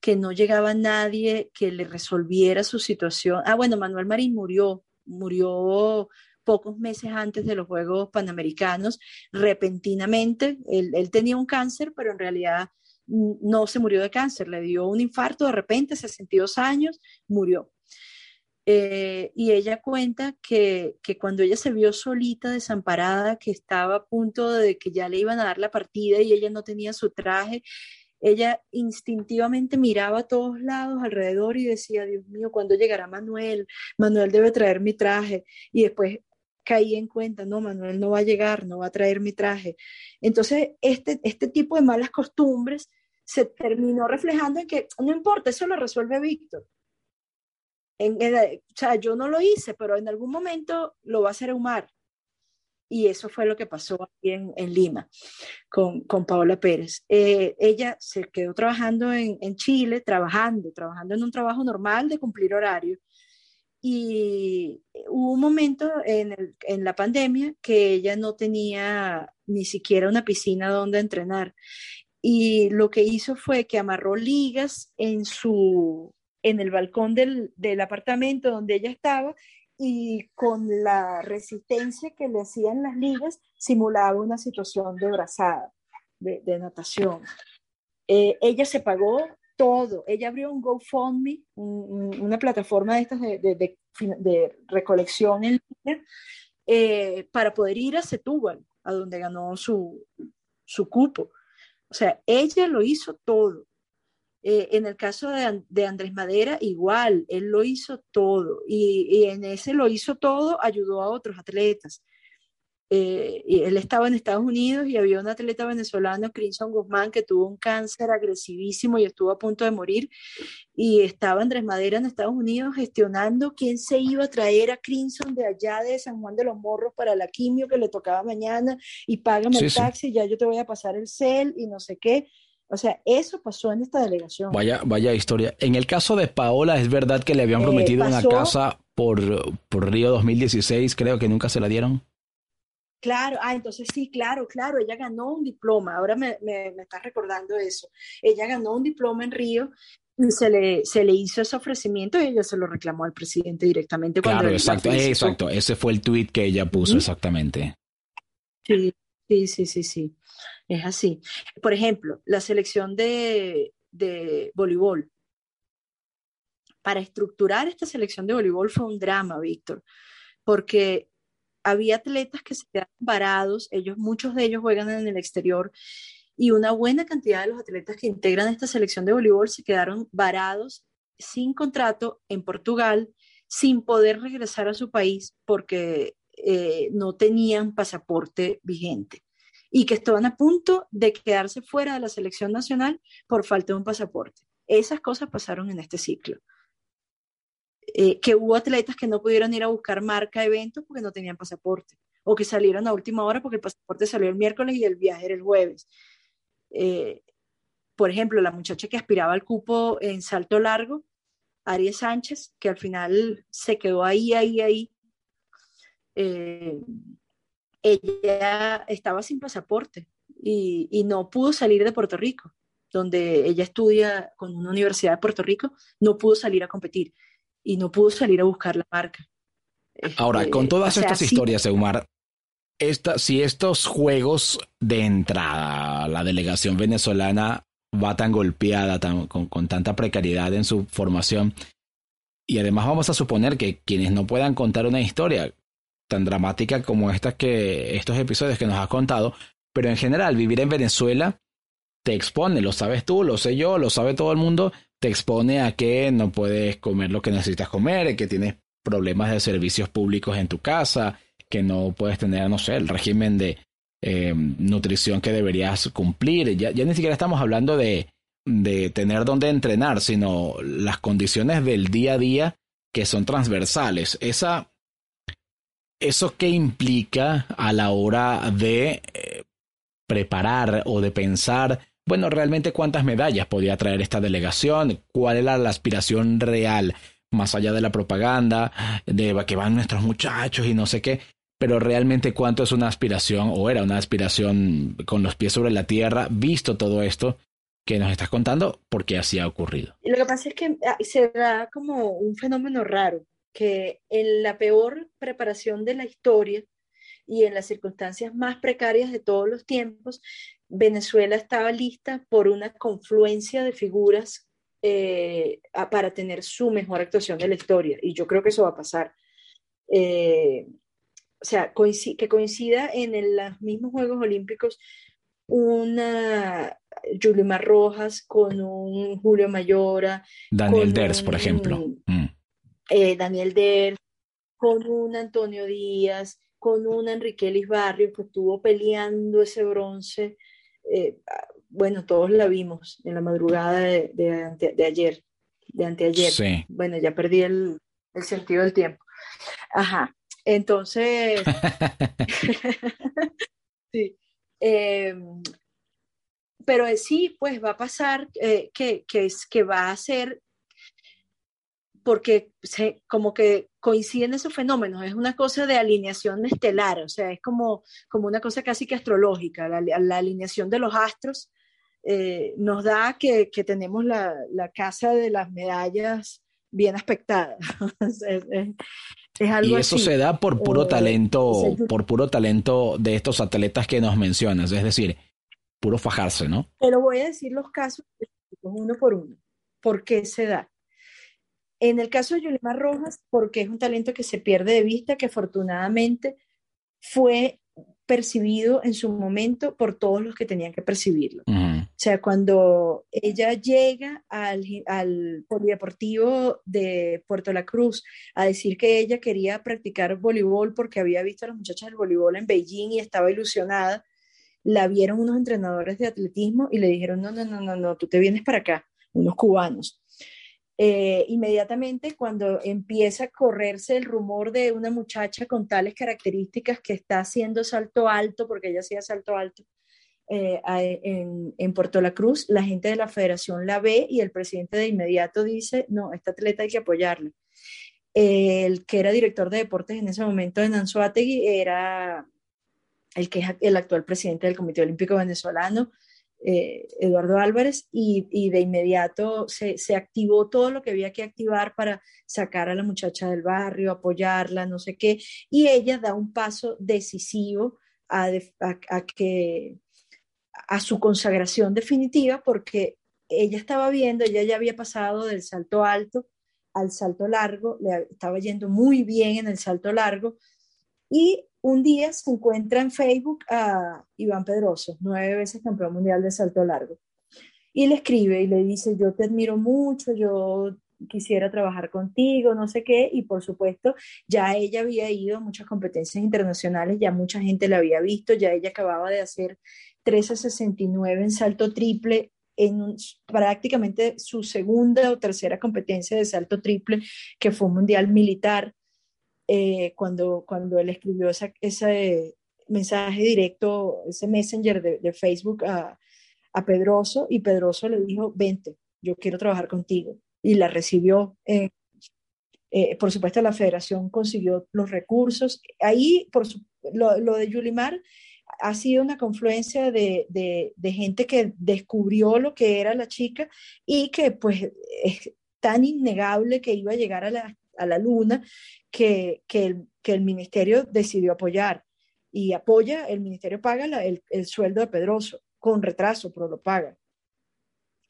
que no llegaba nadie que le resolviera su situación. Ah, bueno, Manuel Marín murió, murió pocos meses antes de los Juegos Panamericanos, repentinamente. Él, él, tenía un cáncer, pero en realidad no se murió de cáncer, le dio un infarto de repente, 62 años, murió. Eh, y ella cuenta que, que, cuando ella se vio solita, desamparada, que estaba a punto de que ya le iban a dar la partida y ella no tenía su traje, ella instintivamente miraba a todos lados alrededor y decía, Dios mío, ¿cuándo llegará Manuel? Manuel debe traer mi traje. Y después caí en cuenta, no, Manuel no va a llegar, no va a traer mi traje. Entonces, este, este tipo de malas costumbres se terminó reflejando en que no importa, eso lo resuelve Víctor. En, o sea, yo no lo hice, pero en algún momento lo va a hacer Omar. Y eso fue lo que pasó aquí en, en Lima con, con, Paola Pérez. Eh, ella se quedó trabajando en, en, Chile, trabajando, trabajando en un trabajo normal de cumplir horario. Y hubo un momento en, el, en la pandemia que ella no tenía ni siquiera una piscina donde entrenar. Y lo que hizo fue que amarró ligas en, su, en el balcón del, del apartamento donde ella estaba y con la resistencia que le hacían las ligas simulaba una situación de brazada, de, natación. Eh, ella se pagó todo. Ella abrió un GoFundMe, una plataforma de estas de, de, recolección en línea, eh, para poder ir a Setúbal, a donde ganó su, su cupo. O sea, ella lo hizo todo. Eh, en el caso de, Andrés Madera, igual, él lo hizo todo y, en ese lo hizo todo, ayudó a otros atletas. Eh, y él estaba en Estados Unidos y había un atleta venezolano, Crimson Guzmán, que tuvo un cáncer agresivísimo y estuvo a punto de morir. Y estaba Andrés Madera en Estados Unidos gestionando quién se iba a traer a Crimson de allá de San Juan de los Morros para la quimio que le tocaba mañana y págame el taxi, ya yo te voy a pasar el cel y no sé qué. O sea, eso pasó en esta delegación. Vaya, vaya historia. En el caso de Paola, ¿es verdad que le habían eh, prometido una casa por, por Río 2016? Creo que nunca se la dieron. Claro, ah, entonces sí, claro, claro, ella ganó un diploma, ahora me, me, me estás recordando eso. Ella ganó un diploma en Río y se le, se le hizo ese ofrecimiento y ella se lo reclamó al presidente directamente. Cuando claro, exacto, exacto, ese fue el tweet que ella puso exactamente. Sí, sí, sí, sí, sí. Es así. Por ejemplo, la selección de, de voleibol. Para estructurar esta selección de voleibol fue un drama, Víctor, porque había atletas que se quedaron varados, ellos, muchos de ellos juegan en el exterior, y una buena cantidad de los atletas que integran esta selección de voleibol se quedaron varados sin contrato en Portugal, sin poder regresar a su país porque eh, no tenían pasaporte vigente y que estaban a punto de quedarse fuera de la selección nacional por falta de un pasaporte. Esas cosas pasaron en este ciclo. Eh, que hubo atletas que no pudieron ir a buscar marca eventos porque no tenían pasaporte, o que salieron a última hora porque el pasaporte salió el miércoles y el viaje era el jueves. Eh, por ejemplo, la muchacha que aspiraba al cupo en salto largo, Aries Sánchez, que al final se quedó ahí, ahí, ahí. Eh, ella estaba sin pasaporte y, no pudo salir de Puerto Rico, donde ella estudia con una universidad de Puerto Rico, no pudo salir a competir y no pudo salir a buscar la marca. Ahora, Este, con todas sea, estas sí- historias, Eumar, esta, si estos juegos de entrada, la delegación venezolana va tan golpeada, tan- con, con tanta precariedad en su formación, y además vamos a suponer que quienes no puedan contar una historia tan dramática como estas que estos episodios que nos has contado, pero en general vivir en Venezuela te expone, lo sabes tú, lo sé yo, lo sabe todo el mundo, te expone a que no puedes comer lo que necesitas comer, que tienes problemas de servicios públicos en tu casa, que no puedes tener, no sé, el régimen de eh, nutrición que deberías cumplir. Ya, ni siquiera estamos hablando de, de tener dónde entrenar, sino las condiciones del día a día que son transversales. Esa, ¿Eso qué implica a la hora de eh, preparar o de pensar, bueno, realmente cuántas medallas podía traer esta delegación? ¿Cuál era la aspiración real? Más allá de la propaganda, de que van nuestros muchachos y no sé qué, pero realmente cuánto es una aspiración o era una aspiración con los pies sobre la tierra, visto todo esto que nos estás contando, porque así ha ocurrido. Lo que pasa es que ah, se da como un fenómeno raro, que en la peor preparación de la historia y en las circunstancias más precarias de todos los tiempos, Venezuela estaba lista por una confluencia de figuras eh, a- para tener su mejor actuación de la historia. Y yo creo que eso va a pasar. Eh, o sea, coinci- que coincida en el- los mismos Juegos Olímpicos una Yulimar Rojas con un Julio Mayora, Daniel Ders, por ejemplo. Mm. Eh, Daniel Der, con un Antonio Díaz, con un Enrique Elis Barrios que estuvo peleando ese bronce. Eh, ah, bueno, todos la vimos en la madrugada de, de ante- de ayer, de anteayer. Sí. Bueno, ya perdí el, el sentido del tiempo. Ajá. Entonces, sí. Eh, pero eh, sí, pues va a pasar eh, que, que, es, que va a ser porque se, como que coinciden esos fenómenos, es una cosa de alineación estelar, o sea, es como, como una cosa casi que astrológica, la, la alineación de los astros eh, nos da que, que tenemos la, la, casa de las medallas bien aspectada. es, es, es algo y eso así. se da por puro eh, talento, por puro talento de estos atletas que nos mencionas, es decir, puro fajarse, ¿no? Pero voy a decir los casos uno por uno. ¿Por qué se da? En el caso de Yulimar Rojas, porque es un talento que se pierde de vista, que afortunadamente fue percibido en su momento por todos los que tenían que percibirlo. Uh -huh. O sea, cuando ella llega al, al, polideportivo de Puerto La Cruz a decir que ella quería practicar voleibol porque había visto a las muchachas del voleibol en Beijing y estaba ilusionada, la vieron unos entrenadores de atletismo y le dijeron, no, no, no, no, no, tú te vienes para acá, unos cubanos. Eh, inmediatamente cuando empieza a correrse el rumor de una muchacha con tales características que está haciendo salto alto, porque ella hacía salto alto eh, en, en, Puerto La Cruz, la gente de la federación la ve y el presidente de inmediato dice, no, esta atleta hay que apoyarla. El que era director de deportes en ese momento en Anzuategui era el que es el actual presidente del Comité Olímpico Venezolano, eh, Eduardo Álvarez, y, de inmediato se, activó todo lo que había que activar para sacar a la muchacha del barrio, apoyarla, no sé qué, y ella da un paso decisivo a que, a su consagración definitiva, porque ella estaba viendo, ella ya había pasado del salto alto al salto largo, le estaba yendo muy bien en el salto largo, y un día se encuentra en Facebook a Iván Pedroso, nueve veces campeón mundial de salto largo, y le escribe y le dice, yo te admiro mucho, yo quisiera trabajar contigo, no sé qué, y por supuesto ya ella había ido a muchas competencias internacionales, ya mucha gente la había visto, ya ella acababa de hacer 13.69 en salto triple, en prácticamente su segunda o tercera competencia de salto triple, que fue un mundial militar, eh, cuando, cuando él escribió esa, ese mensaje directo, ese messenger de, de Facebook a, a, Pedroso, y Pedroso le dijo, vente, yo quiero trabajar contigo. Y la recibió. Eh, eh, por supuesto, la federación consiguió los recursos. Ahí, por su, lo, lo, de Yulimar ha sido una confluencia de, de, de, gente que descubrió lo que era la chica y que pues es tan innegable que iba a llegar a la, a la luna que, que, que el ministerio decidió apoyar y apoya, el ministerio paga el, el, sueldo de Pedroso con retraso, pero lo paga.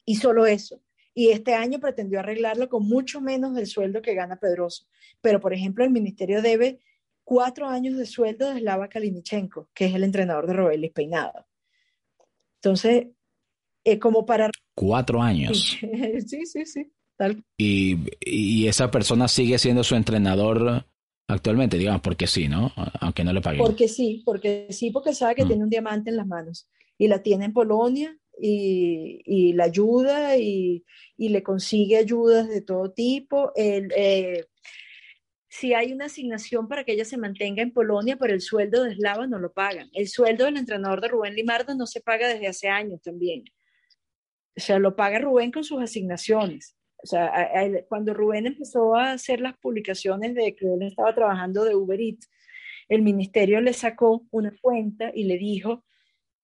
Y solo eso. Y este año pretendió arreglarlo con mucho menos del sueldo que gana Pedroso. Pero, por ejemplo, el ministerio debe cuatro años de sueldo de Slava Kalinichenko, que es el entrenador de Robelis Peinado. Entonces, eh, como para... Cuatro años. sí, sí, sí. Y, y, esa persona sigue siendo su entrenador actualmente, digamos, porque sí, ¿no? Aunque no le paguen. Porque sí, porque sí, porque sabe que mm. tiene un diamante en las manos y la tiene en Polonia y, y la ayuda y, y, le consigue ayudas de todo tipo. El, eh, si hay una asignación para que ella se mantenga en Polonia, pero el sueldo de Slava no lo pagan. El sueldo del entrenador de Rubén Limardo no se paga desde hace años también. O sea, lo paga Rubén con sus asignaciones. O sea, cuando Rubén empezó a hacer las publicaciones de que él estaba trabajando de Uber Eats, el ministerio le sacó una cuenta y le dijo,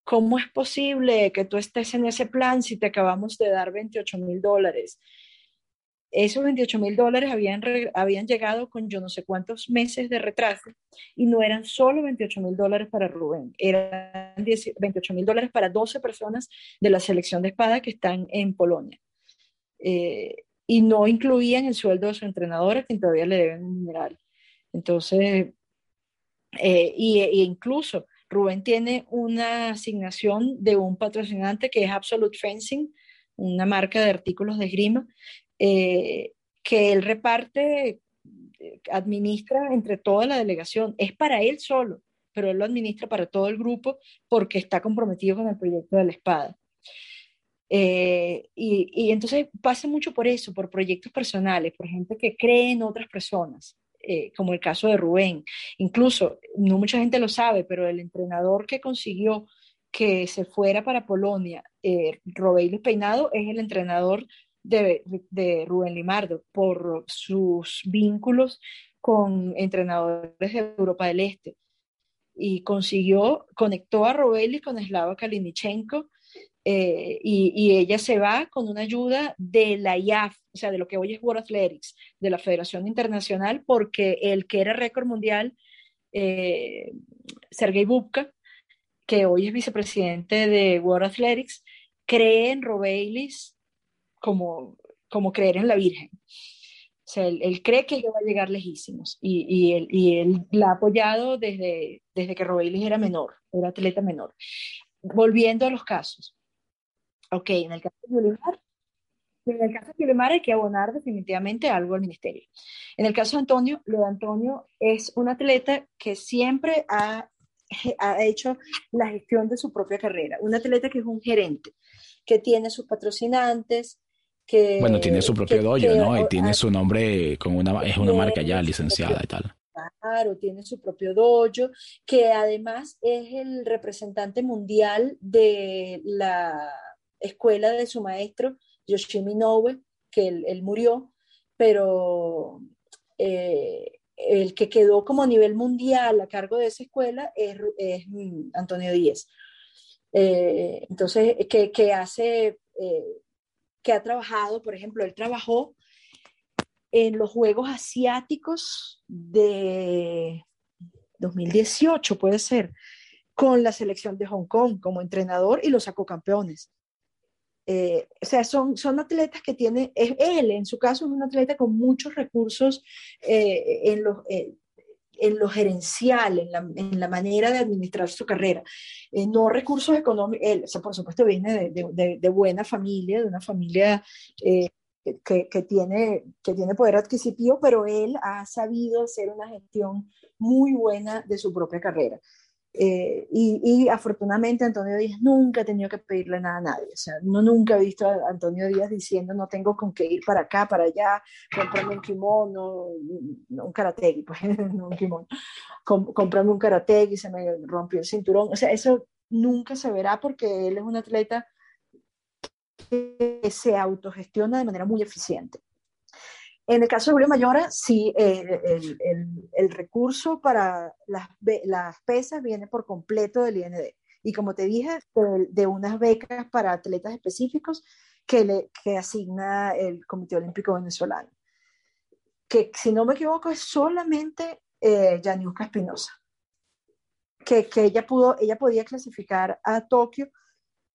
¿cómo es posible que tú estés en ese plan si te acabamos de dar 28 mil dólares? esos 28 mil dólares habían, habían llegado con yo no sé cuántos meses de retraso y no eran solo 28 mil dólares para Rubén, eran 28 mil dólares para 12 personas de la selección de espada que están en Polonia. Eh, y no incluían el sueldo de su entrenadora, quien todavía le deben un mineral. Entonces, eh, y, e incluso Rubén tiene una asignación de un patrocinante que es Absolute Fencing, una marca de artículos de esgrima, eh, que él reparte, eh, administra entre toda la delegación. Es para él solo, pero él lo administra para todo el grupo porque está comprometido con el proyecto de la espada. Eh, y, entonces pasa mucho por eso, por proyectos personales, por gente que cree en otras personas, como el caso de Rubén. Incluso, no mucha gente lo sabe, pero el entrenador que consiguió que se fuera para Polonia, eh, Peinado, es el entrenador de, Rubén Limardo por sus vínculos con entrenadores de Europa del Este. Y consiguió, conectó a Robeli con Slava Kalinichenko eh, y, ella se va con una ayuda de la IAF, o sea, de lo que hoy es World Athletics, de la Federación Internacional, porque el que era récord mundial, eh, Sergei Bubka, que hoy es vicepresidente de World Athletics, cree en Robelis como, como creer en la Virgen. O sea, él, cree que ella va a llegar lejísimos y, y, él, y él la ha apoyado desde, desde que Robeilis era menor, era atleta menor. Volviendo a los casos. Ok, en el caso de Yulimar, en el caso de Yulimar hay que abonar definitivamente algo al ministerio. En el caso de Antonio, lo de Antonio es un atleta que siempre ha, ha hecho la gestión de su propia carrera, un atleta que es un gerente, que tiene sus patrocinantes, bueno, tiene su propio dojo, ¿no? Y tiene su nombre con una, es una marca ya licenciada y tal. Claro, tiene su propio dojo, que además es el representante mundial de la escuela de su maestro, Yoshimi Noe, que él, murió, pero eh, el que quedó como a nivel mundial a cargo de esa escuela es, Antonio Díez. Eh, entonces, que, que hace eh, que ha trabajado, por ejemplo, él trabajó en los Juegos Asiáticos de 2018, puede ser, con la selección de Hong Kong como entrenador y los sacó campeones. Eh, o sea, son, son atletas que tiene, él en su caso es un atleta con muchos recursos eh, en, los, eh, en lo gerencial, en la, en la, manera de administrar su carrera. Eh, no recursos económicos, él, por supuesto, viene de, de, de, buena familia, de una familia eh, que, que, tiene, que tiene poder adquisitivo, pero él ha sabido hacer una gestión muy buena de su propia carrera. Eh, y, afortunadamente Antonio Díaz nunca ha tenido que pedirle nada a nadie. O sea, no nunca he visto a Antonio Díaz diciendo no tengo con qué ir para acá, para allá, comprarme un kimono, un karategi, pues, un kimono, comprarme un karategi, se me rompió el cinturón. O sea, eso nunca se verá porque él es un atleta que se autogestiona de manera muy eficiente. En el caso de Julio Mayora, sí, el, el, recurso para las, las, pesas viene por completo del IND. Y como te dije, de, unas becas para atletas específicos que, le, que asigna el Comité Olímpico Venezolano. Que si no me equivoco es solamente eh, Espinosa, que, que, ella, pudo, ella podía clasificar a Tokio,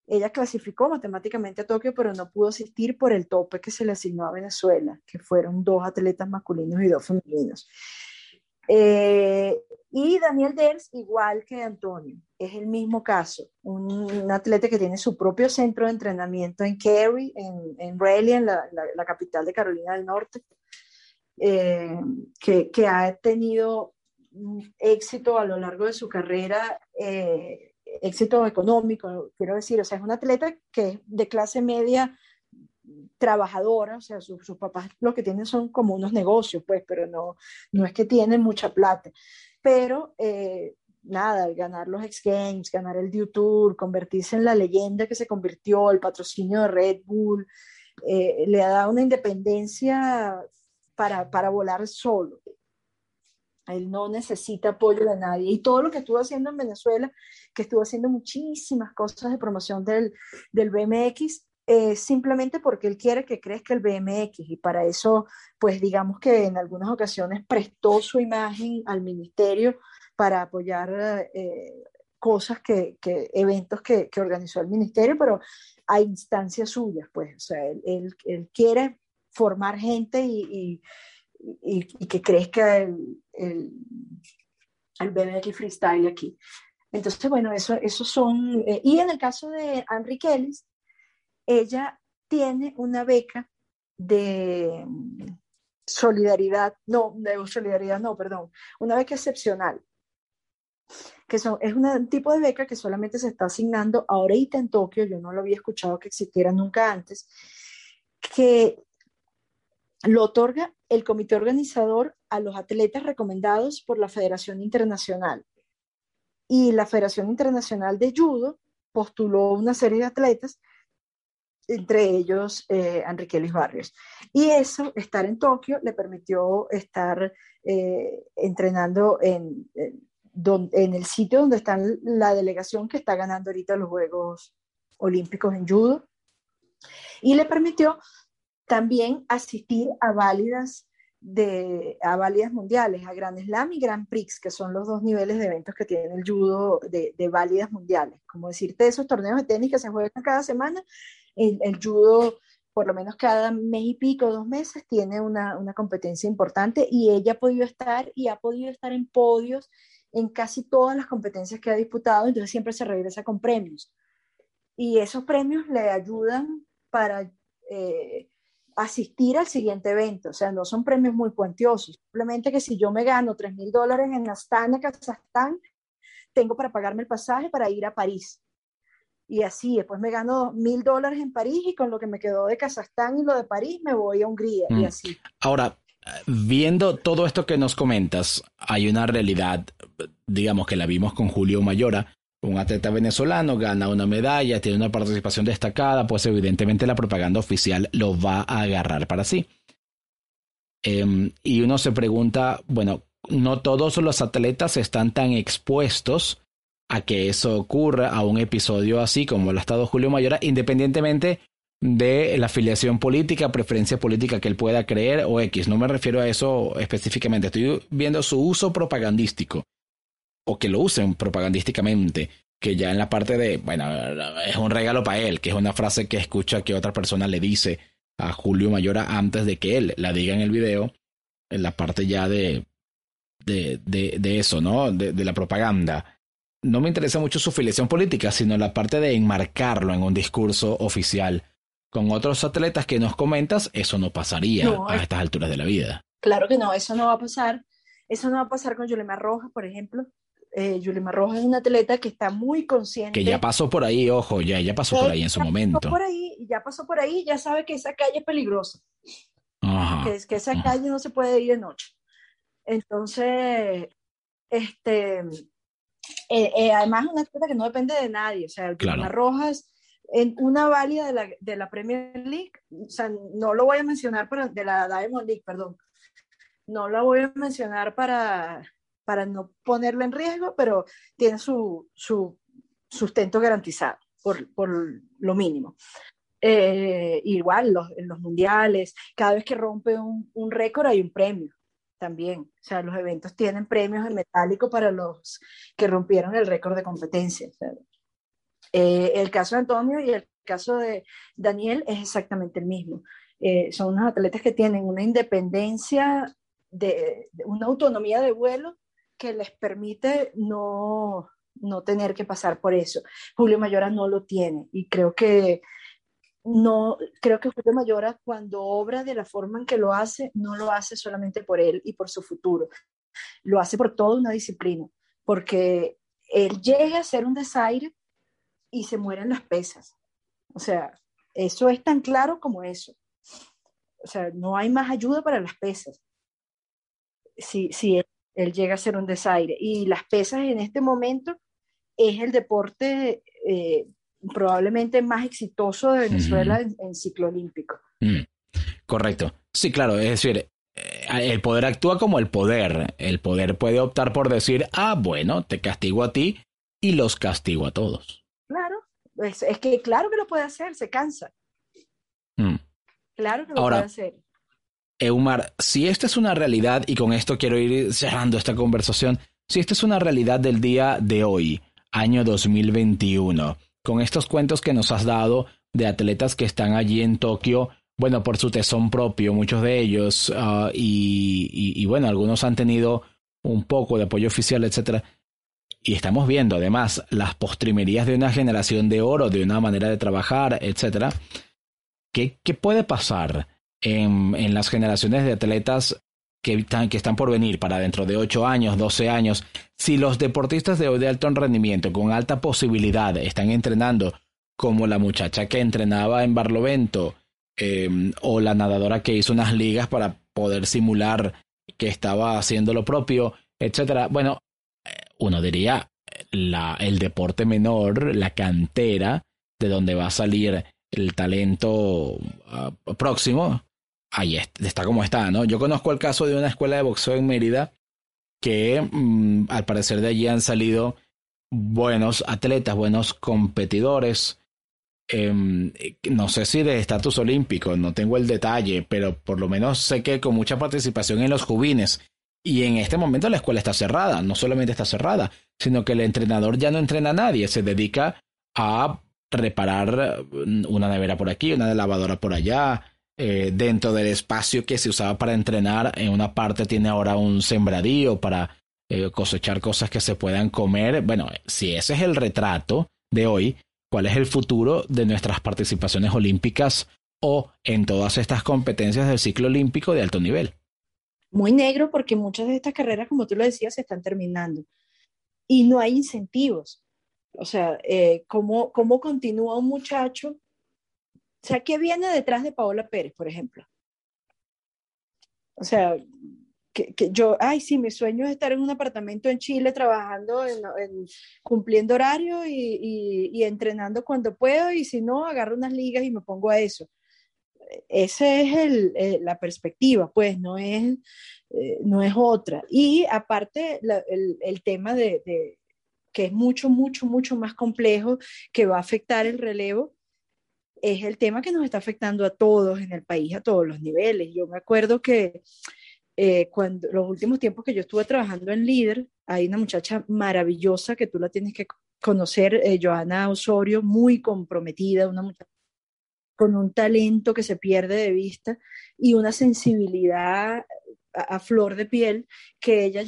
ella clasificó matemáticamente a Tokio, pero no pudo asistir por el tope que se le asignó a Venezuela, que fueron dos atletas masculinos y dos femeninos. Eh, y Daniel Ders, igual que Antonio, es el mismo caso, un, atleta que tiene su propio centro de entrenamiento en Cary, en, en Raleigh, en la, capital de Carolina del Norte, eh, que, que, ha tenido éxito a lo largo de su carrera, eh, éxito económico, quiero decir, o sea, es un atleta que es de clase media trabajadora, o sea, sus papás lo que tienen son como unos negocios, pues, pero no, no es que tienen mucha plata. Pero eh, nada, ganar los X Games, ganar el Dew convertirse en la leyenda que se convirtió, el patrocinio de Red Bull, eh, le ha dado una independencia para, para volar solo. Él no necesita apoyo de nadie. Y todo lo que estuvo haciendo en Venezuela, que estuvo haciendo muchísimas cosas de promoción del, del BMX, eh, simplemente porque él quiere que crezca el BMX y para eso, pues digamos que en algunas ocasiones prestó su imagen al ministerio para apoyar eh, cosas que, que eventos que, que, organizó el ministerio, pero a instancias suyas, pues, o sea, él, él, quiere formar gente y, y, y que crezca el, el, el, freestyle aquí. Entonces, bueno, eso, eso son, eh, y en el caso de Enrique Ellis, ella tiene una beca de solidaridad, no, de solidaridad, no, perdón, una beca excepcional, que son, es un tipo de beca que solamente se está asignando ahorita en Tokio, yo no lo había escuchado que existiera nunca antes, que lo otorga el comité organizador a los atletas recomendados por la Federación Internacional. Y la Federación Internacional de Judo postuló una serie de atletas entre ellos eh, Enrique Luis Barrios. Y eso, estar en Tokio, le permitió estar eh, entrenando en, en, el sitio donde está la delegación que está ganando ahorita los Juegos Olímpicos en Judo. Y le permitió también asistir a válidas de, a válidas mundiales, a Grand Slam y Grand Prix, que son los dos niveles de eventos que tiene el judo de, de válidas mundiales. Como decirte, esos torneos de tenis que se juegan cada semana, el, judo por lo menos cada mes y pico, dos meses, tiene una, una, competencia importante y ella ha podido estar y ha podido estar en podios en casi todas las competencias que ha disputado, entonces siempre se regresa con premios. Y esos premios le ayudan para eh, asistir al siguiente evento, o sea, no son premios muy cuantiosos, simplemente que si yo me gano 3 mil dólares en Astana, Kazajstán, tengo para pagarme el pasaje para ir a París y así, después me gano mil dólares en París y con lo que me quedó de Kazajstán y lo de París me voy a Hungría y mm. así. Ahora, viendo todo esto que nos comentas, hay una realidad, digamos que la vimos con Julio Mayora, un atleta venezolano, gana una medalla, tiene una participación destacada, pues evidentemente la propaganda oficial lo va a agarrar para sí. Em, y uno se pregunta, bueno, no todos los atletas están tan expuestos a que eso ocurra, a un episodio así como lo ha estado Julio Mayora, independientemente de la afiliación política, preferencia política que él pueda creer o X. No me refiero a eso específicamente. Estoy viendo su uso propagandístico o que lo usen propagandísticamente. Que ya en la parte de, bueno, es un regalo para él, que es una frase que escucha que otra persona le dice a Julio Mayora antes de que él la diga en el video, en la parte ya de, de, de, de eso, ¿no? De, de la propaganda no me interesa mucho su filiación política, sino la parte de enmarcarlo en un discurso oficial. Con otros atletas que nos comentas, eso no pasaría a estas alturas de la vida. Claro que no, eso no va a pasar. Eso no va a pasar con Yulema Rojas, por ejemplo. Eh, Yulema Rojas es una atleta que está muy consciente. Que ya pasó por ahí, ojo, ya, ya pasó por ahí en su momento. Por ahí, ya pasó por ahí, ya sabe que esa calle es peligrosa. que, que esa calle no se puede ir de noche. Entonces, este, eh, eh, además, una atleta que no depende de nadie. O sea, el claro. Rojas, en una válida de la, de la, Premier League, o sea, no lo voy a mencionar para, de la Diamond League, perdón. No lo voy a mencionar para, para no ponerla en riesgo, pero tiene su, su sustento garantizado por, por lo mínimo. Eh, igual los, los mundiales, cada vez que rompe un, un récord hay un premio. también. O sea, los eventos tienen premios en metálico para los que rompieron el récord de competencia. Eh, el caso de Antonio y el caso de Daniel es exactamente el mismo. Eh, son unos atletas que tienen una independencia, de, una autonomía de vuelo que les permite no, no tener que pasar por eso. Julio Mayora no lo tiene y creo que no creo que Julio Mayora cuando obra de la forma en que lo hace no lo hace solamente por él y por su futuro. Lo hace por toda una disciplina porque él llega a ser un desaire y se mueren las pesas. O sea eso es tan claro como eso. O sea no hay más ayuda para las pesas. Si, si él, llega a ser un desaire y las pesas en este momento es el deporte eh, probablemente más exitoso de Venezuela en, ciclo olímpico. Mm. Correcto. Sí, claro, es decir, eh, el poder actúa como el poder. El poder puede optar por decir, ah, bueno, te castigo a ti y los castigo a todos. Claro, es, que claro que lo puede hacer, se cansa. Mm. Claro que lo puede hacer. Eumar, si esta es una realidad, y con esto quiero ir cerrando esta conversación, si esta es una realidad del día de hoy, año 2021, con estos cuentos que nos has dado de atletas que están allí en Tokio, bueno, por su tesón propio, muchos de ellos, ah, y, bueno, algunos han tenido un poco de apoyo oficial, etcétera. Y estamos viendo además las postrimerías de una generación de oro, de una manera de trabajar, etcétera. ¿Qué, qué puede pasar en, las generaciones de atletas que están, que están por venir para dentro de 8 años, 12 años, si los deportistas de, de alto rendimiento con alta posibilidad están entrenando como la muchacha que entrenaba en Barlovento em, o la nadadora que hizo unas ligas para poder simular que estaba haciendo lo propio, etcétera. Bueno, eh, uno diría la, el deporte menor, la cantera, de donde va a salir el talento ah, próximo, ahí está como está, ¿no? Yo conozco el caso de una escuela de boxeo en Mérida que mm, al parecer de allí han salido buenos atletas, buenos competidores. Em, no sé si de estatus olímpico, no tengo el detalle, pero por lo menos sé que con mucha participación en los juvines. Y en este momento la escuela está cerrada, no solamente está cerrada, sino que el entrenador ya no entrena a nadie, se dedica a reparar mm, una nevera por aquí, una lavadora por allá, eh, dentro del espacio que se usaba para entrenar, en una parte tiene ahora un sembradío para eh, cosechar cosas que se puedan comer. Bueno, si ese es el retrato de hoy, ¿cuál es el futuro de nuestras participaciones olímpicas o en todas estas competencias del ciclo olímpico de alto nivel? Muy negro porque muchas de estas carreras, como tú lo decías, se están terminando y no hay incentivos. O sea, eh, ¿cómo, ¿cómo continúa un muchacho sea, ¿qué viene detrás de Paola Pérez, por ejemplo? O sea, que, yo, ay, sí, mi sueño es estar en un apartamento en Chile trabajando, en, cumpliendo horario y, entrenando cuando puedo y si no, agarro unas ligas y me pongo a eso. Esa es el, eh, la perspectiva, pues, no es, eh, no es otra. Y aparte, el, el, tema de, de, que es mucho, mucho, mucho más complejo, que va a afectar el relevo, es el tema que nos está afectando a todos en el país, a todos los niveles. Yo me acuerdo que eh, cuando los últimos tiempos que yo estuve trabajando en Líder, hay una muchacha maravillosa que tú la tienes que conocer, eh, Joana Osorio, muy comprometida, una muchacha con un talento que se pierde de vista y una sensibilidad a, flor de piel que ella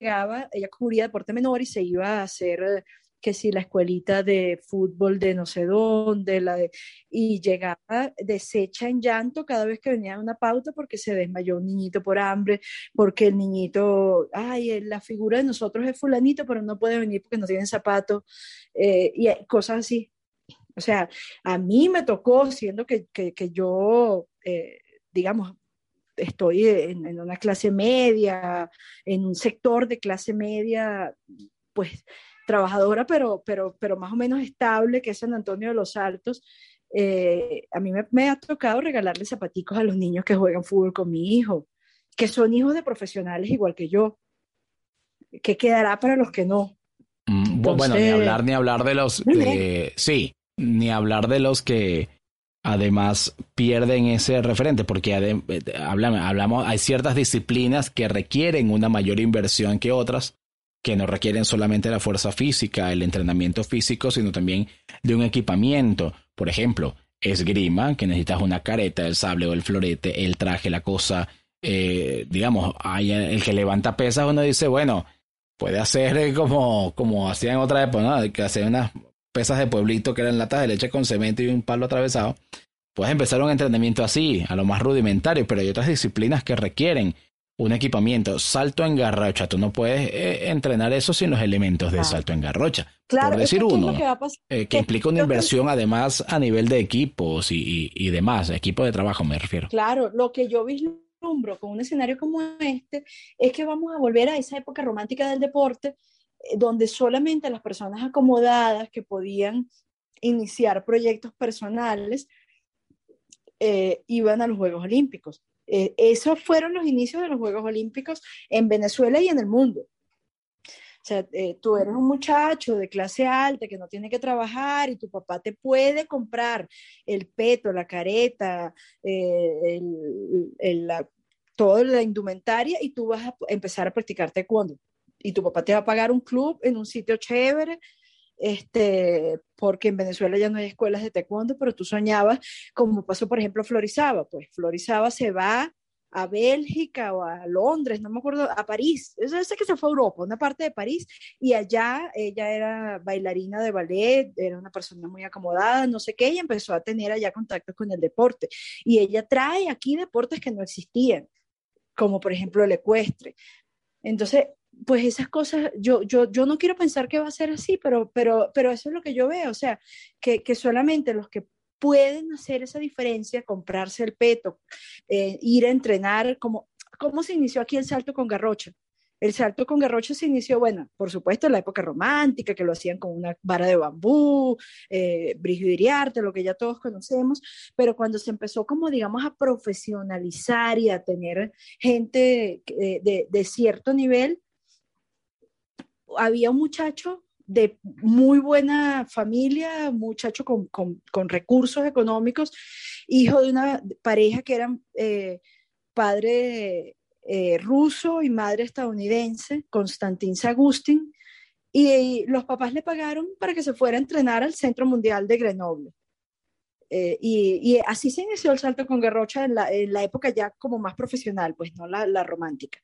llegaba, ella cubría deporte menor y se iba a hacer que si la escuelita de fútbol de no sé dónde, la de, y llegaba deshecha en llanto cada vez que venía una pauta porque se desmayó un niñito por hambre, porque el niñito, ay, la figura de nosotros es fulanito, pero no puede venir porque no tiene zapatos, eh, y cosas así. O sea, a mí me tocó, siendo que, que, que yo, eh, digamos, estoy en, una clase media, en un sector de clase media, pues trabajadora, pero, pero, pero más o menos estable, que es San Antonio de los Altos, eh, a mí me, ha tocado regalarle zapaticos a los niños que juegan fútbol con mi hijo, que son hijos de profesionales igual que yo. ¿Qué quedará para los que no? Mm, bueno, ni hablar ni hablar de los... sí, ni hablar de los que además pierden ese referente porque hablamos, hablamos, hay ciertas disciplinas que requieren una mayor inversión que otras, que no requieren solamente la fuerza física, el entrenamiento físico, sino también de un equipamiento. Por ejemplo, esgrima, que necesitas una careta, el sable o el florete, el traje, la cosa, eh, digamos, hay el que levanta pesas, uno dice, bueno, puede hacer como, como hacían otra época, ¿no? que hacían unas pesas de pueblito que eran latas de leche con cemento y un palo atravesado. Puedes empezar un entrenamiento así, a lo más rudimentario, pero hay otras disciplinas que requieren un equipamiento. Salto en garrocha, tú no puedes eh, entrenar eso sin los elementos de salto en garrocha. Claro, por decir uno, que, eh, que implica una inversión además a nivel de equipos y, y, demás, equipo de trabajo me refiero. Claro, lo que yo vislumbro con un escenario como este es que vamos a volver a esa época romántica del deporte eh, donde solamente las personas acomodadas que podían iniciar proyectos personales iban a los Juegos Olímpicos. Eh, esos fueron los inicios de los Juegos Olímpicos en Venezuela y en el mundo. O sea, eh, tú eres un muchacho de clase alta que no tiene que trabajar y tu papá te puede comprar el peto, la careta, eh, la, toda la indumentaria y tú vas a empezar a practicar taekwondo. Y tu papá te va a pagar un club en un sitio chévere este, porque en Venezuela ya no hay escuelas de taekwondo, pero tú soñabas, como pasó por ejemplo Florizaba, pues Florizaba se va a Bélgica o a Londres, no me acuerdo, a París, yo sé que se fue a Europa, una parte de París, y allá ella era bailarina de ballet, era una persona muy acomodada, no sé qué, y empezó a tener allá contactos con el deporte. Y ella trae aquí deportes que no existían, como por ejemplo el ecuestre. Entonces, pues esas cosas, yo, yo, yo no quiero pensar que va a ser así, pero, pero, pero eso es lo que yo veo, o sea, que, que solamente los que pueden hacer esa diferencia, comprarse el peto, eh, ir a entrenar, como, ¿cómo se inició aquí el salto con garrocha? El salto con garrocha se inició, bueno, por supuesto, en la época romántica, que lo hacían con una vara de bambú, eh, Iriarte, lo que ya todos conocemos, pero cuando se empezó como, digamos, a profesionalizar y a tener gente de, de, de cierto nivel, había un muchacho de muy buena familia, muchacho con, con, recursos económicos, hijo de una pareja que eran eh, padre eh, ruso y madre estadounidense, Konstantin Sagustin, y, los papás le pagaron para que se fuera a entrenar al Centro Mundial de Grenoble. Eh, y, así se inició el salto con Garrocha en la, en la época ya como más profesional, pues no la, la romántica,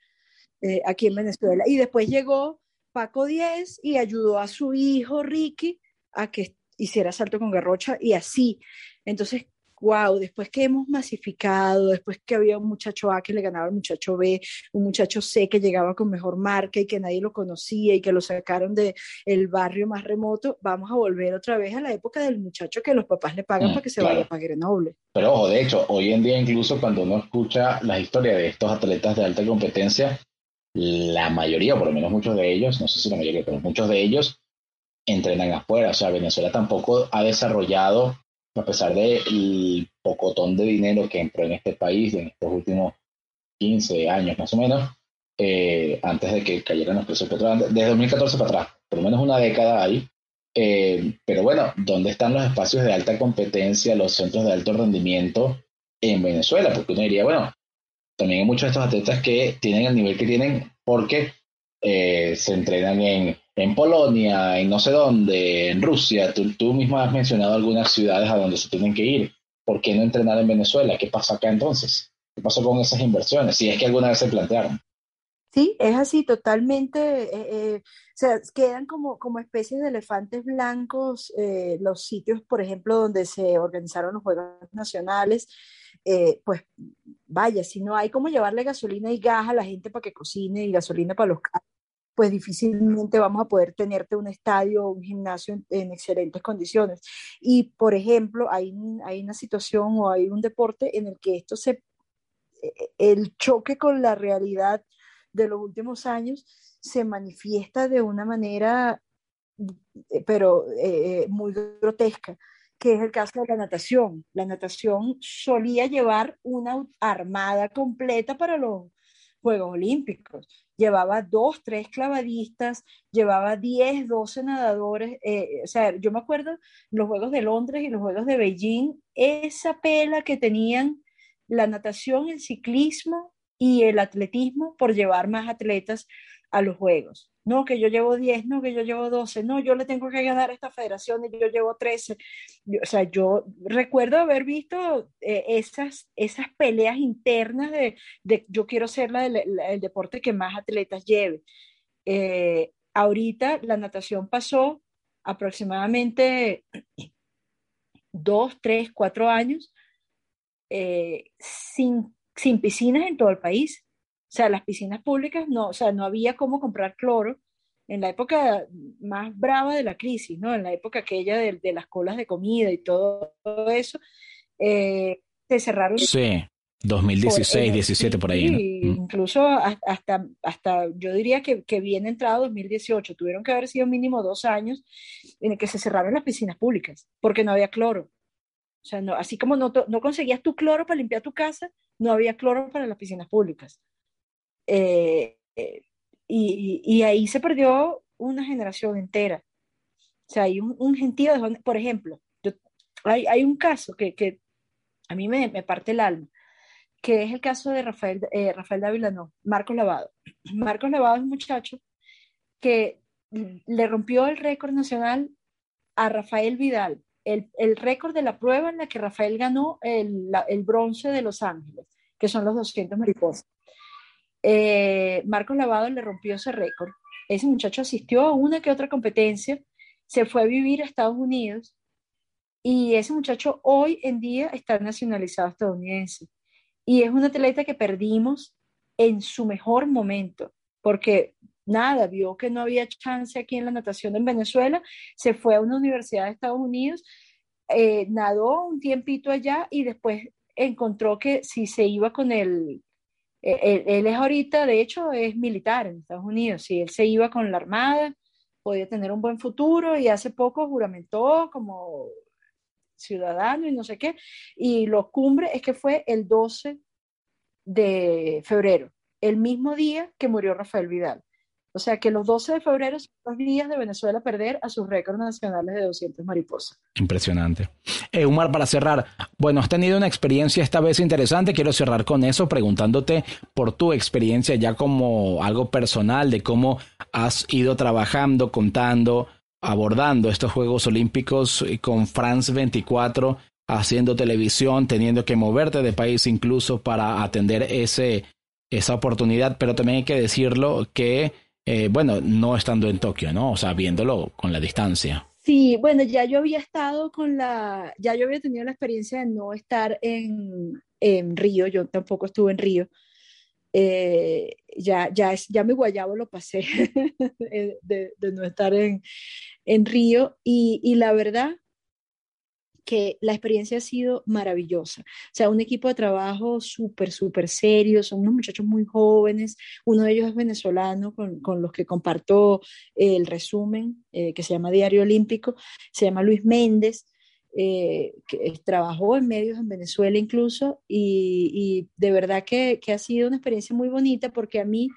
aquí en Venezuela. Y después llegó Paco 10 y ayudó a su hijo Ricky a que hiciera salto con garrocha y así. Entonces, wow, después que hemos masificado, después que había un muchacho A que le ganaba al muchacho B, un muchacho C que llegaba con mejor marca y que nadie lo conocía y que lo sacaron del el barrio más remoto, vamos a volver otra vez a la época del muchacho que los papás le pagan mm, para que se vaya a Grenoble. Pero ojo, de hecho, hoy en día incluso cuando uno escucha la historia de estos atletas de alta competencia, la mayoría, o por lo menos muchos de ellos, no sé si la mayoría, pero muchos de ellos entrenan afuera. O sea, Venezuela tampoco ha desarrollado, a pesar del pocotón de dinero que entró en este país en estos últimos 15 años más o menos, eh, antes de que cayeran los precios petroleros, desde 2014 para atrás, por lo menos una década ahí. Eh, pero bueno, ¿dónde están los espacios de alta competencia, los centros de alto rendimiento en Venezuela? Porque uno diría, bueno, también hay muchos de estos atletas que tienen el nivel que tienen porque eh, se entrenan en, Polonia, en no sé dónde, en Rusia. Tú, tú mismo has mencionado algunas ciudades a donde se tienen que ir. ¿Por qué no entrenar en Venezuela? ¿Qué pasa acá entonces? ¿Qué pasó con esas inversiones? Si es que alguna vez se plantearon. Sí, es así, totalmente. Eh, eh, o sea, quedan como, como especies de elefantes blancos los sitios, por ejemplo, donde se organizaron los Juegos Nacionales. Eh, pues vaya, si no hay como llevarle gasolina y gas a la gente para que cocine y gasolina para los carros, pues difícilmente vamos a poder tenerte un estadio o un gimnasio en, excelentes condiciones. Y, por ejemplo, hay, hay una situación o hay un deporte en el que esto se, e, e, el choque con la realidad de los últimos años se manifiesta de una manera, eh, pero eh, muy grotesca que es el caso de la natación. La natación solía llevar una armada completa para los Juegos Olímpicos. llevaba dos, tres clavadistas, llevaba 10, 12 nadadores. Eh, o sea, yo me acuerdo los Juegos de Londres y los Juegos de Beijing, esa pela que tenían la natación, el ciclismo y el atletismo por llevar más atletas a los Juegos. No, que yo llevo 10, no, que yo llevo 12, no, yo le tengo que ganar a esta federación y yo llevo 13. o sea, yo recuerdo haber visto eh, esas, esas peleas internas de, de yo quiero ser la, el deporte que más atletas lleve. Eh, ahorita la natación pasó aproximadamente dos, tres, cuatro años eh, sin, sin piscinas en todo el país. O sea, las piscinas públicas no, o sea, no había cómo comprar cloro en la época más brava de la crisis, ¿no? En la época aquella de, de las colas de comida y todo, eso, eh, se cerraron. Sí, 2016, 17 por ahí. Sí, mm. Incluso hasta, hasta, yo diría que, que bien entrado 2018, tuvieron que haber sido mínimo dos años en el que se cerraron las piscinas públicas, porque no había cloro. O sea, no, así como no, no conseguías tu cloro para limpiar tu casa, no había cloro para las piscinas públicas. Eh, eh, y, ahí se perdió una generación entera. O sea, hay un, gentío de, por ejemplo, hay, un caso que, a mí me, parte el alma, que es el caso de Rafael, eh, Rafael Dávila, no, Marcos Lavado. Marcos Lavado es un muchacho que le rompió el récord nacional a Rafael Vidal, el, el récord de la prueba en la que Rafael ganó el, el bronce de Los Ángeles, que son los 200 mariposas. Eh, Marcos Lavado le rompió ese récord. Ese muchacho asistió a una que otra competencia, se fue a vivir a Estados Unidos y ese muchacho hoy en día está nacionalizado estadounidense. Y es un atleta que perdimos en su mejor momento, porque nada, vio que no había chance aquí en la natación en Venezuela, se fue a una universidad de Estados Unidos, eh, nadó un tiempito allá y después encontró que si se iba con el, él, es ahorita, de hecho, es militar en Estados Unidos. Si él se iba con la Armada, podía tener un buen futuro y hace poco juramentó como ciudadano y no sé qué. Y lo cumbre es que fue el 12 de febrero, el mismo día que murió Rafael Vidal. O sea que los 12 de febrero son los días de Venezuela perder a sus récords nacionales de 200 mariposas. Impresionante. Eh, Umar, para cerrar, bueno, has tenido una experiencia esta vez interesante. Quiero cerrar con eso preguntándote por tu experiencia ya como algo personal de cómo has ido trabajando, contando, abordando estos Juegos Olímpicos con France 24, haciendo televisión, teniendo que moverte de país incluso para atender ese, esa oportunidad, pero también hay que decirlo que eh, bueno, no estando en Tokio, ¿no? O sea, viéndolo con la distancia. Sí, bueno, ya yo había estado con la, ya yo había tenido la experiencia de no estar en, en Río, yo tampoco estuve en Río. Eh, ya, ya, es, ya mi guayabo lo pasé de, de, no estar en, en Río y, y la verdad que la experiencia ha sido maravillosa. O sea, un equipo de trabajo súper, súper serio, son unos muchachos muy jóvenes, uno de ellos es venezolano con, con los que comparto el resumen, eh, que se llama Diario Olímpico, se llama Luis Méndez. Eh, que trabajó en medios en Venezuela incluso y, y de verdad que, que ha sido una experiencia muy bonita porque a mí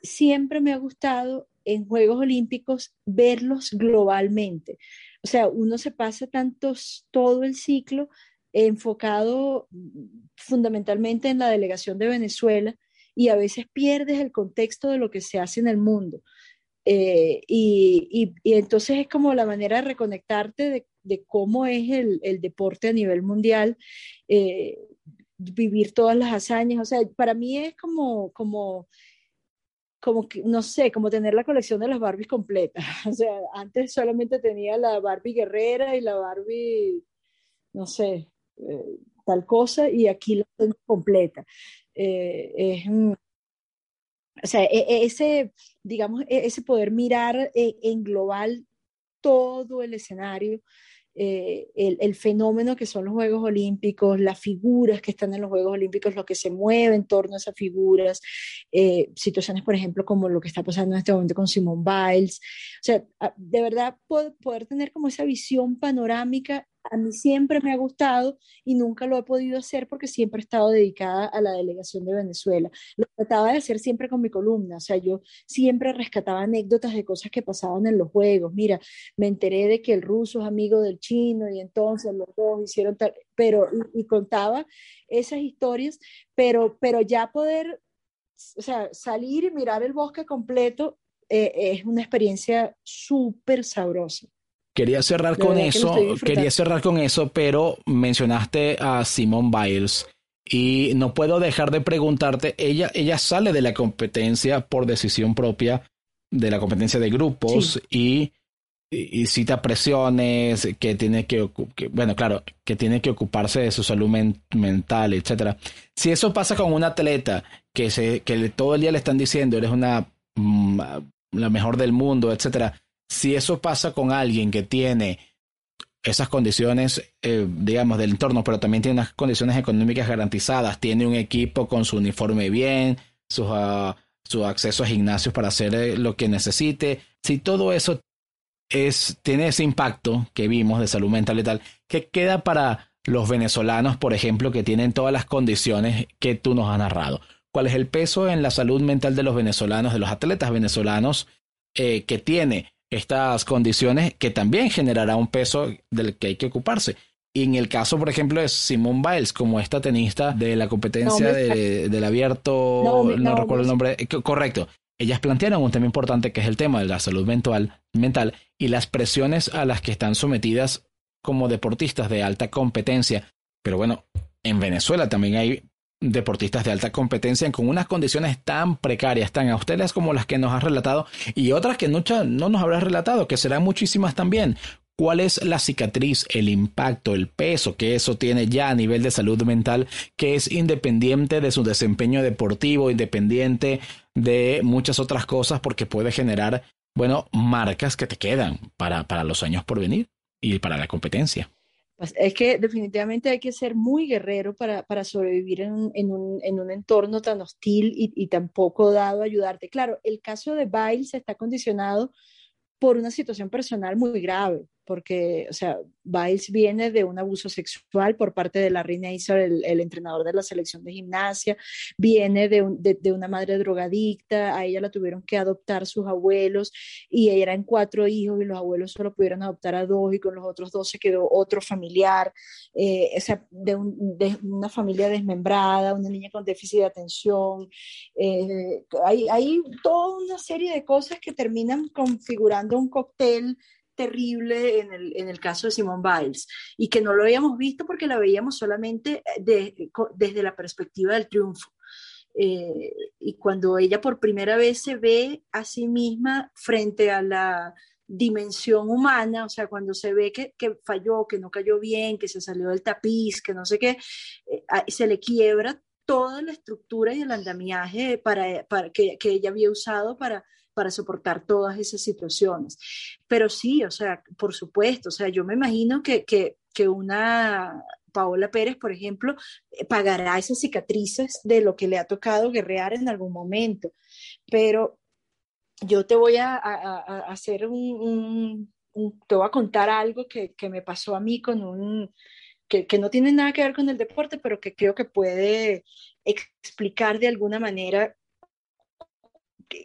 siempre me ha gustado en Juegos Olímpicos verlos globalmente. O sea, uno se pasa tantos, todo el ciclo enfocado fundamentalmente en la delegación de Venezuela y a veces pierdes el contexto de lo que se hace en el mundo. Eh, y, y, entonces es como la manera de reconectarte de, de cómo es el, el, deporte a nivel mundial, eh, vivir todas las hazañas. O sea, para mí es como, como como que, no sé, como tener la colección de las Barbies completas. O sea, antes solamente tenía la Barbie guerrera y la Barbie, no sé, eh, tal cosa, y aquí la tengo completa. Eh, es, o sea, e, e, ese, digamos, e, ese poder mirar eh, en global todo el escenario eh, el, el, fenómeno que son los Juegos Olímpicos, las figuras que están en los Juegos Olímpicos, lo que se mueve en torno a esas figuras, eh, situaciones, por ejemplo, como lo que está pasando en este momento con Simone Biles. O sea, de verdad poder tener como esa visión panorámica a mí siempre me ha gustado y nunca lo he podido hacer porque siempre he estado dedicada a la delegación de Venezuela. Lo trataba de hacer siempre con mi columna, o sea, yo siempre rescataba anécdotas de cosas que pasaban en los juegos. Mira, me enteré de que el ruso es amigo del chino y entonces los dos hicieron tal, pero, y, contaba esas historias, pero, pero ya poder, o sea, salir y mirar el bosque completo eh, es una experiencia súper sabrosa. Quería cerrar con eso, quería cerrar con eso, pero mencionaste a Simone Biles y no puedo dejar de preguntarte, ella, ella sale de la competencia por decisión propia, de la competencia de grupos y, y, cita presiones, que tiene que, bueno, claro, que tiene que ocuparse de su salud mental, etcétera. Si eso pasa con un atleta que se, que todo el día le están diciendo, eres una mm, la mejor del mundo, etcétera si eso pasa con alguien que tiene esas condiciones, eh, digamos, del entorno, pero también tiene unas condiciones económicas garantizadas, tiene un equipo con su uniforme bien, sus, uh, su acceso a gimnasios para hacer eh, lo que necesite, si todo eso es, tiene ese impacto que vimos de salud mental y tal, ¿qué queda para los venezolanos, por ejemplo, que tienen todas las condiciones que tú nos has narrado? ¿Cuál es el peso en la salud mental de los venezolanos, de los atletas venezolanos eh, que tiene estas condiciones que también generará un peso del que hay que ocuparse. Y en el caso, por ejemplo, de Simone Biles, como esta tenista de la competencia del abierto, no, recuerdo el nombre, eh, correcto. Ellas plantearon un tema importante que es el tema de la salud mental, mental y las presiones a las que están sometidas como deportistas de alta competencia. Pero bueno, en Venezuela también hay deportistas de alta competencia con unas condiciones tan precarias, tan austeras como las que nos has relatado y otras que no, no nos habrás relatado, que serán muchísimas también. ¿Cuál es la cicatriz, el impacto, el peso que eso tiene ya a nivel de salud mental, que es independiente de su desempeño deportivo, independiente de muchas otras cosas, porque puede generar, bueno, marcas que te quedan para, para los años por venir y para la competencia? Es que definitivamente hay que ser muy guerrero para, para sobrevivir en en, un, en un, entorno tan hostil y, y tan poco dado a ayudarte. Claro, el caso de Biles está condicionado por una situación personal muy grave porque, o sea, Biles viene de un abuso sexual por parte de la reina el, el, entrenador de la selección de gimnasia, viene de, de, una madre drogadicta, a ella la tuvieron que adoptar sus abuelos y eran cuatro hijos y los abuelos solo pudieron adoptar a dos y con los otros dos se quedó otro familiar, eh, o sea, de, una familia desmembrada, una niña con déficit de atención, eh, hay, hay toda una serie de cosas que terminan configurando un cóctel terrible en el, en el caso de Simone Biles y que no lo habíamos visto porque la veíamos solamente de, desde la perspectiva del triunfo. Eh, y cuando ella por primera vez se ve a sí misma frente a la dimensión humana, o sea, cuando se ve que, que falló, que no cayó bien, que se salió del tapiz, que no sé qué, eh, se le quiebra toda la estructura y el andamiaje para, para que, que ella había usado para para soportar todas esas situaciones. Pero sí, o sea, por supuesto, o sea, yo me imagino que, que, que una Paola Pérez, por ejemplo, eh, pagará esas cicatrices de lo que le ha tocado guerrear en algún momento. Pero yo te voy a, hacer un, te voy a contar algo que, que me pasó a mí con un, que, que, no tiene nada que ver con el deporte, pero que creo que puede explicar de alguna manera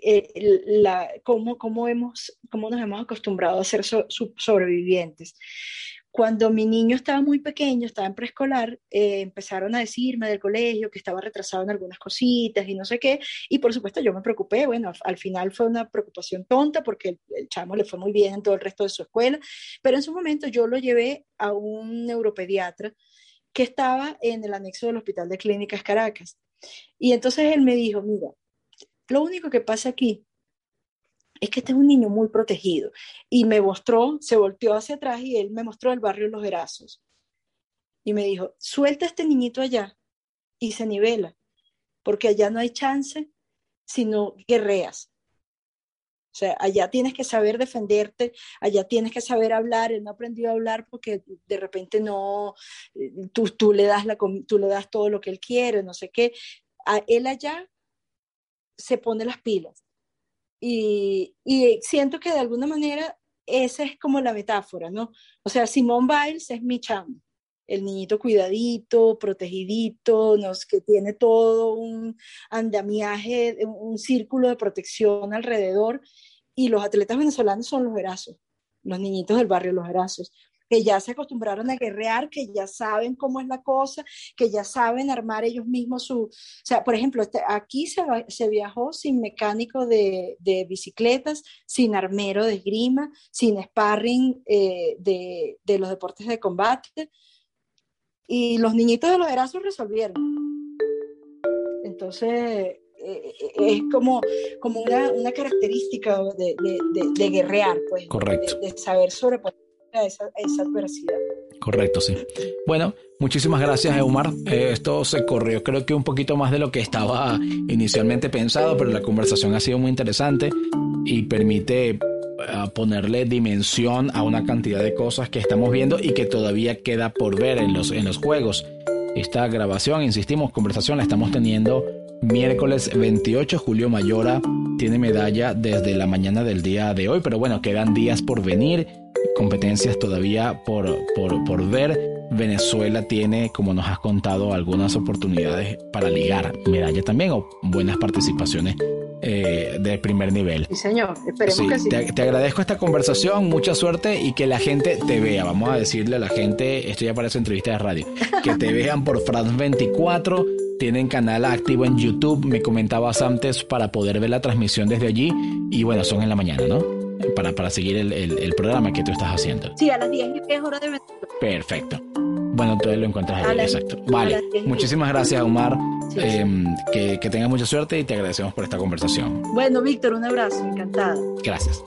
eh, la, cómo, cómo, hemos, cómo nos hemos acostumbrado a ser sobrevivientes. Cuando mi niño estaba muy pequeño, estaba en preescolar, eh, empezaron a decirme del colegio que estaba retrasado en algunas cositas y no sé qué, y por supuesto yo me preocupé, bueno, al final fue una preocupación tonta porque el, el chamo le fue muy bien en todo el resto de su escuela, pero en su momento yo lo llevé a un neuropediatra que estaba en el anexo del Hospital de Clínicas Caracas. Y entonces él me dijo, mira, lo único que pasa aquí es que este es un niño muy protegido. Y me mostró, se volteó hacia atrás y él me mostró el barrio Los Verazos. Y me dijo, suelta a este niñito allá y se nivela, porque allá no hay chance sino guerreas. O sea, allá tienes que saber defenderte, allá tienes que saber hablar. Él no aprendió a hablar porque de repente no, eh, tú, tú, le, das la, tú le das todo lo que él quiere, no sé qué. A él allá se pone las pilas. Y, siento que de alguna manera esa es como la metáfora, ¿no? O sea, Simón Biles es mi chamo, el niñito cuidadito, protegidito, nos, que tiene todo un andamiaje, un círculo de protección alrededor, y los atletas venezolanos son los Erazos, los niñitos del barrio Los Erazos que ya se acostumbraron a guerrear, que ya saben cómo es la cosa, que ya saben armar ellos mismos su... O sea, por ejemplo, este, aquí se, se, viajó sin mecánico de, de, bicicletas, sin armero de esgrima, sin sparring eh, de, de, los deportes de combate. Y los niñitos de los Erasmus resolvieron. Entonces, eh, eh, es como, como una, una característica de, de, guerrear, pues. Correcto. De, saber sobreponer esa, adversidad. Correcto, sí. Bueno, muchísimas gracias, Eumar. Eh, esto se corrió, creo que un poquito más de lo que estaba inicialmente pensado, pero la conversación ha sido muy interesante y permite eh, ponerle dimensión a una cantidad de cosas que estamos viendo y que todavía queda por ver en los, en los juegos. Esta grabación, insistimos, conversación la estamos teniendo miércoles 28. Julio Mayora tiene medalla desde la mañana del día de hoy, pero bueno, quedan días por venir competencias todavía por, por, ver. Venezuela tiene, como nos has contado, algunas oportunidades para ligar medalla también o buenas participaciones eh, de primer nivel. Sí, señor, esperemos que sí. Te, te, agradezco esta conversación, mucha suerte y que la gente te vea. Vamos a decirle a la gente, esto ya parece entrevista de radio, que te vean por France 24. Tienen canal activo en YouTube, me comentabas antes, para poder ver la transmisión desde allí. Y bueno, son en la mañana, ¿no? Para, para seguir el, el, programa que tú estás haciendo. Sí, a las 10 y 10 horas de Venezuela. Perfecto. Bueno, entonces lo encuentras ahí, exacto. Vale, muchísimas gracias, Omar. Em, que, que tengas mucha suerte y te agradecemos por esta conversación. Bueno, Víctor, un abrazo, encantada. Gracias.